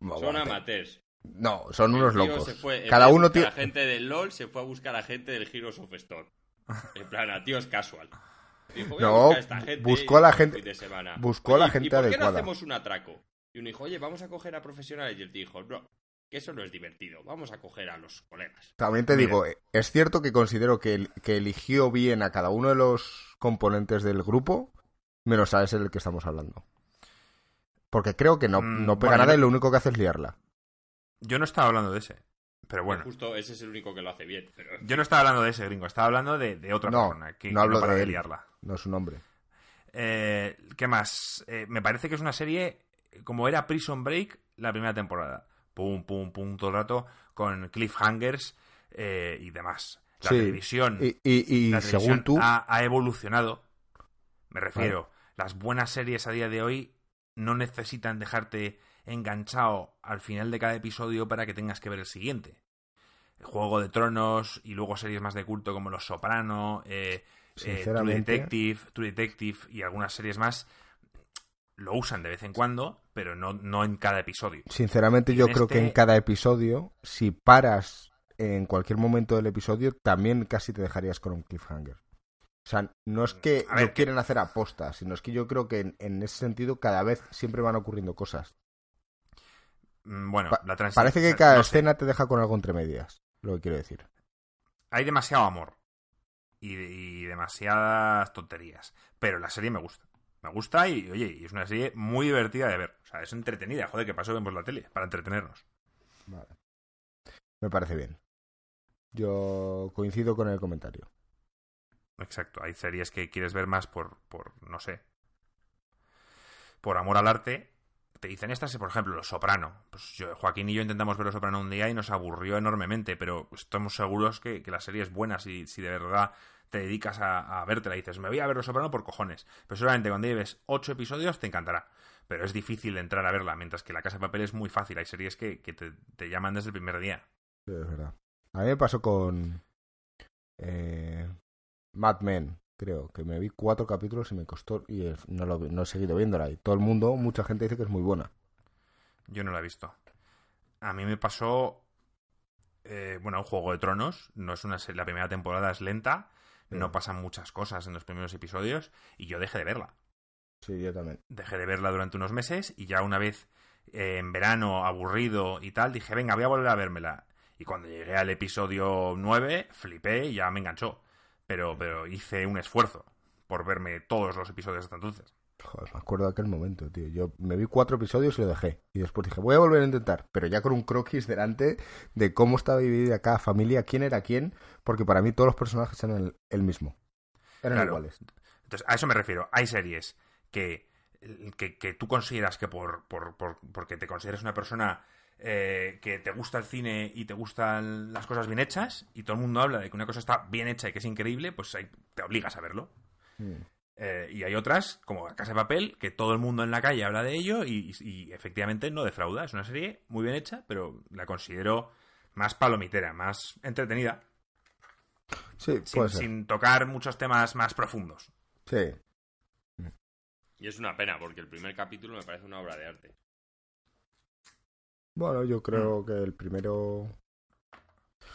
No, Son amateurs. No, son unos locos. se fue- Cada uno tiene... a gente del LOL se fue a buscar a gente del Heroes of Storm. En plan, a tíos casual. Dijo, No, buscar a esta gente buscó a la gente- de semana. buscó a la gente ¿y por qué no hacemos un atraco? Y uno dijo, oye, vamos a coger a profesionales. Y el tío dijo, bro, que eso no es divertido. Vamos a coger a los colegas. También te Mira. digo, eh, es cierto que considero que, el- que eligió bien a cada uno de los componentes del grupo, menos a ese del que estamos hablando. Porque creo que no, Mm, no pega bueno, nada y lo único que hace es liarla. Yo no estaba hablando de ese, pero bueno. Justo ese es el único que lo hace bien. Pero... Yo no estaba hablando de ese gringo, estaba hablando de, de otra No, persona que no hablo para de de él. liarla. No es su nombre. Eh, ¿Qué más? Eh, me parece que es una serie como era Prison Break la primera temporada. Pum, pum, pum, todo el rato, con cliffhangers eh, y demás. La Sí, televisión, Y, y- y la según televisión tú, ha, ha evolucionado. Me refiero, las buenas series a día de hoy no necesitan dejarte enganchado al final de cada episodio para que tengas que ver el siguiente. Juego de Tronos y luego series más de culto como Los Soprano, eh, eh, True Detective, True Detective y algunas series más lo usan de vez en cuando, pero no, no en cada episodio. Sinceramente, yo creo que en este cada episodio, si paras en cualquier momento del episodio, también casi te dejarías con un cliffhanger. O sea, no es que no quieren hacer apostas, sino es que yo creo que en, ese sentido cada vez siempre van ocurriendo cosas. Mm, bueno, la Parece que cada escena te deja con algo entre medias, lo que quiero decir. Hay demasiado amor y, demasiadas tonterías, pero la serie me gusta. Me gusta y, oye, y es una serie muy divertida de ver. O sea, es entretenida. Joder, que paso vemos la tele para entretenernos. Vale. Me parece bien. Yo coincido con el comentario. Exacto. Hay series que quieres ver más por, por no sé, por amor al arte. Te dicen estas, por ejemplo, Los Soprano. Pues Joaquín y yo intentamos ver Los Soprano un día y nos aburrió enormemente, pero estamos seguros que, que la serie es buena si, si de verdad te dedicas a, a verte y dices, me voy a ver Los Soprano por cojones. Pero seguramente cuando lleves ocho episodios te encantará. Pero es difícil entrar a verla, mientras que La Casa de Papel es muy fácil. Hay series que, te, llaman desde el primer día. Sí, es verdad. A mí me pasó con eh, Mad Men, creo, que me vi cuatro capítulos y me costó y no, lo, no he seguido viéndola. Y todo el mundo, mucha gente dice que es muy buena. Yo no la he visto. A mí me pasó, eh, bueno, Juego de Tronos. No es una la primera temporada es lenta no pasan muchas cosas en los primeros episodios y yo dejé de verla. Sí, yo también. Dejé de verla durante unos meses y ya una vez eh, en verano, aburrido y tal, dije, venga, voy a volver a vérmela. Y cuando llegué al episodio 9, flipé y ya me enganchó. Pero, pero hice un esfuerzo por verme todos los episodios hasta entonces. Joder, me acuerdo de aquel momento, tío. Yo me vi cuatro episodios y lo dejé. Y después dije, voy a volver a intentar. Pero ya con un croquis delante de cómo estaba dividida cada familia, quién era quién, porque para mí todos los personajes eran el, mismo. Eran iguales. Entonces, a eso me refiero. Hay series que, que, tú consideras que por, por, por, porque te consideras una persona eh, que te gusta el cine y te gustan las cosas bien hechas, y todo el mundo habla de que una cosa está bien hecha y que es increíble, pues te obligas a verlo. Mm. Eh, y hay otras, como Casa de Papel, que todo el mundo en la calle habla de ello y, efectivamente no defrauda. Es una serie muy bien hecha, pero la considero más palomitera, más entretenida. Sí, sin, sin tocar muchos temas más profundos. Sí. Y es una pena, porque el primer capítulo me parece una obra de arte. Bueno, yo creo mm. que el primero.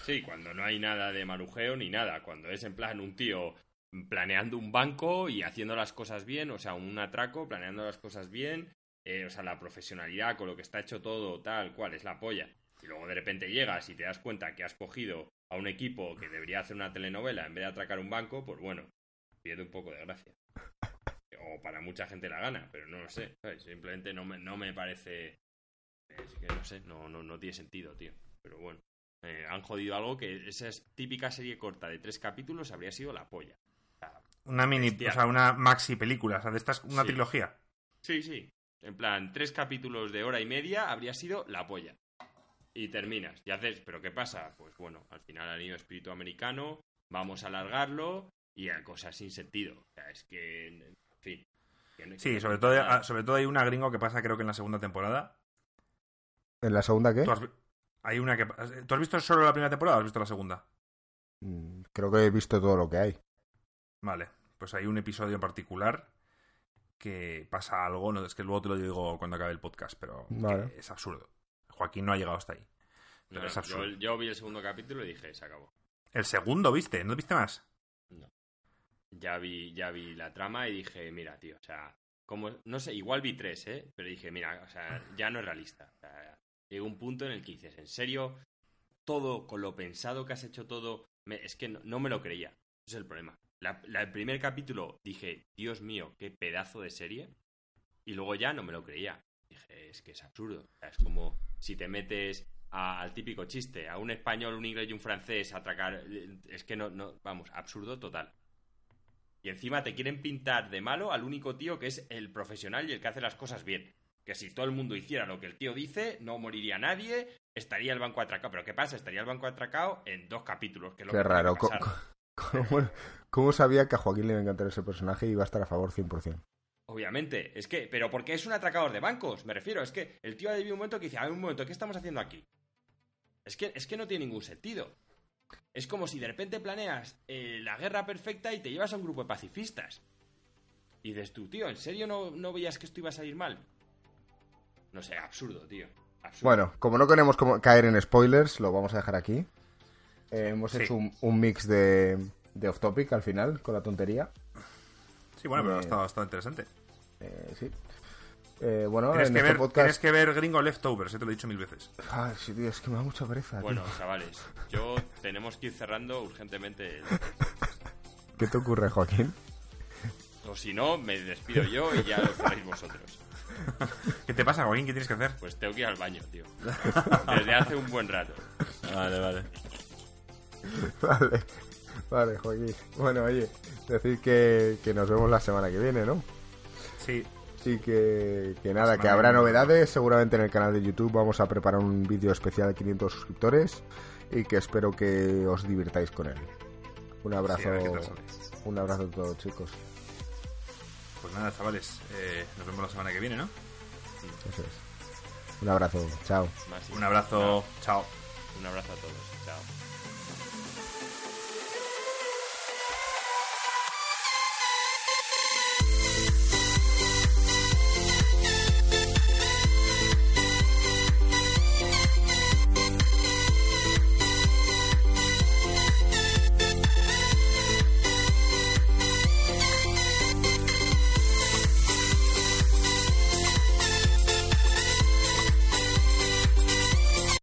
Sí, cuando no hay nada de marujeo ni nada. Cuando es en plan un tío planeando un banco y haciendo las cosas bien, o sea, un atraco, planeando las cosas bien, eh, o sea, la profesionalidad con lo que está hecho todo, tal cual, es la polla. Y luego de repente llegas y te das cuenta que has cogido a un equipo que debería hacer una telenovela en vez de atracar un banco, pues bueno, pierde un poco de gracia. O para mucha gente la gana, pero no lo sé, simplemente no me, no me parece... Es que no sé, no, no, no tiene sentido, tío. Pero bueno, eh, han jodido algo que esa típica serie corta de tres capítulos habría sido la polla. Una mini, o sea, una maxi película, o sea, de estas, una trilogía. Sí, sí. En plan, tres capítulos de hora y media habría sido la polla. Y terminas. Y haces, ¿pero qué pasa? Pues bueno, al final ha ido espíritu americano, vamos a alargarlo y a cosas sin sentido. O sea, es que, en fin. sí, sobre todo, ah, sobre todo hay una gringo que pasa creo que en la segunda temporada. ¿En la segunda qué? Hay una que... ¿Tú has visto solo la primera temporada o has visto la segunda? Mm, creo que he visto todo lo que hay. Vale, pues hay un episodio en particular que pasa algo, no es que luego te lo digo cuando acabe el podcast, pero es absurdo. Joaquín no ha llegado hasta ahí. es absurdo. Yo, vi el segundo capítulo y dije, se acabó. ¿El segundo viste? ¿No viste más? No. Ya vi, ya vi la trama y dije, mira, tío, o sea, como, no sé, igual vi tres, ¿eh? Pero dije, mira, o sea, ya no es realista. O llegó un punto en el que dices, en serio, todo con lo pensado que has hecho todo, es que no me lo creía. Ese es el problema el primer capítulo dije, Dios mío, qué pedazo de serie. Y luego ya no me lo creía. Dije, es que es absurdo. es como si te metes al típico chiste, a un español, un inglés y un francés a atracar. Es que no, no, vamos, absurdo total. Y encima te quieren pintar de malo al único tío que es el profesional y el que hace las cosas bien. Que si todo el mundo hiciera lo que el tío dice, no moriría nadie, estaría el banco atracado. Pero ¿qué pasa? Estaría el banco atracado en dos capítulos. Que lo Qué raro. ¿Cómo, ¿Cómo, sabía que a Joaquín le iba a encantar ese personaje y iba a estar a favor 100%? Obviamente, es que, pero porque es un atracador de bancos, me refiero, es que el tío ha un momento que dice, a ver un momento, ¿qué estamos haciendo aquí? Es que, es que no tiene ningún sentido. Es como si de repente planeas eh, la guerra perfecta y te llevas a un grupo de pacifistas. Y dices tú, tío, ¿en serio no, no veías que esto iba a salir mal? No sé, absurdo, tío. Absurdo. Bueno, como no queremos caer en spoilers, lo vamos a dejar aquí. Eh, hemos Sí. hecho un, un mix de, de off topic al final, con la tontería. Sí, bueno, pero Eh, ha estado, ha estado interesante. Eh, sí. Eh, bueno, Tienes en que, este ver, podcast. tienes que ver Gringo Leftovers, eh, te lo he dicho mil veces. Ay, sí, tío, es que me da mucha pereza. tío. Bueno, chavales, yo tenemos que ir cerrando urgentemente. el- ¿Qué te ocurre, Joaquín? O si no, me despido yo y ya lo cerréis vosotros. ¿Qué te pasa, Joaquín? ¿Qué tienes que hacer? Pues tengo que ir al baño, tío. Desde hace un buen rato. Vale, vale. Vale, vale, Joaquín. Bueno, oye, decir que, que nos vemos la semana que viene, ¿no? Sí, Y que, que nada, que habrá novedades. Seguramente en el canal de YouTube vamos a preparar un vídeo especial de 500 suscriptores y que espero que os divirtáis con él. Un abrazo, Sí, un abrazo a todos, chicos. Pues nada, chavales, eh, nos vemos la semana que viene, ¿no? Eso es. Un abrazo, chao. Un abrazo, chao. Un abrazo a todos.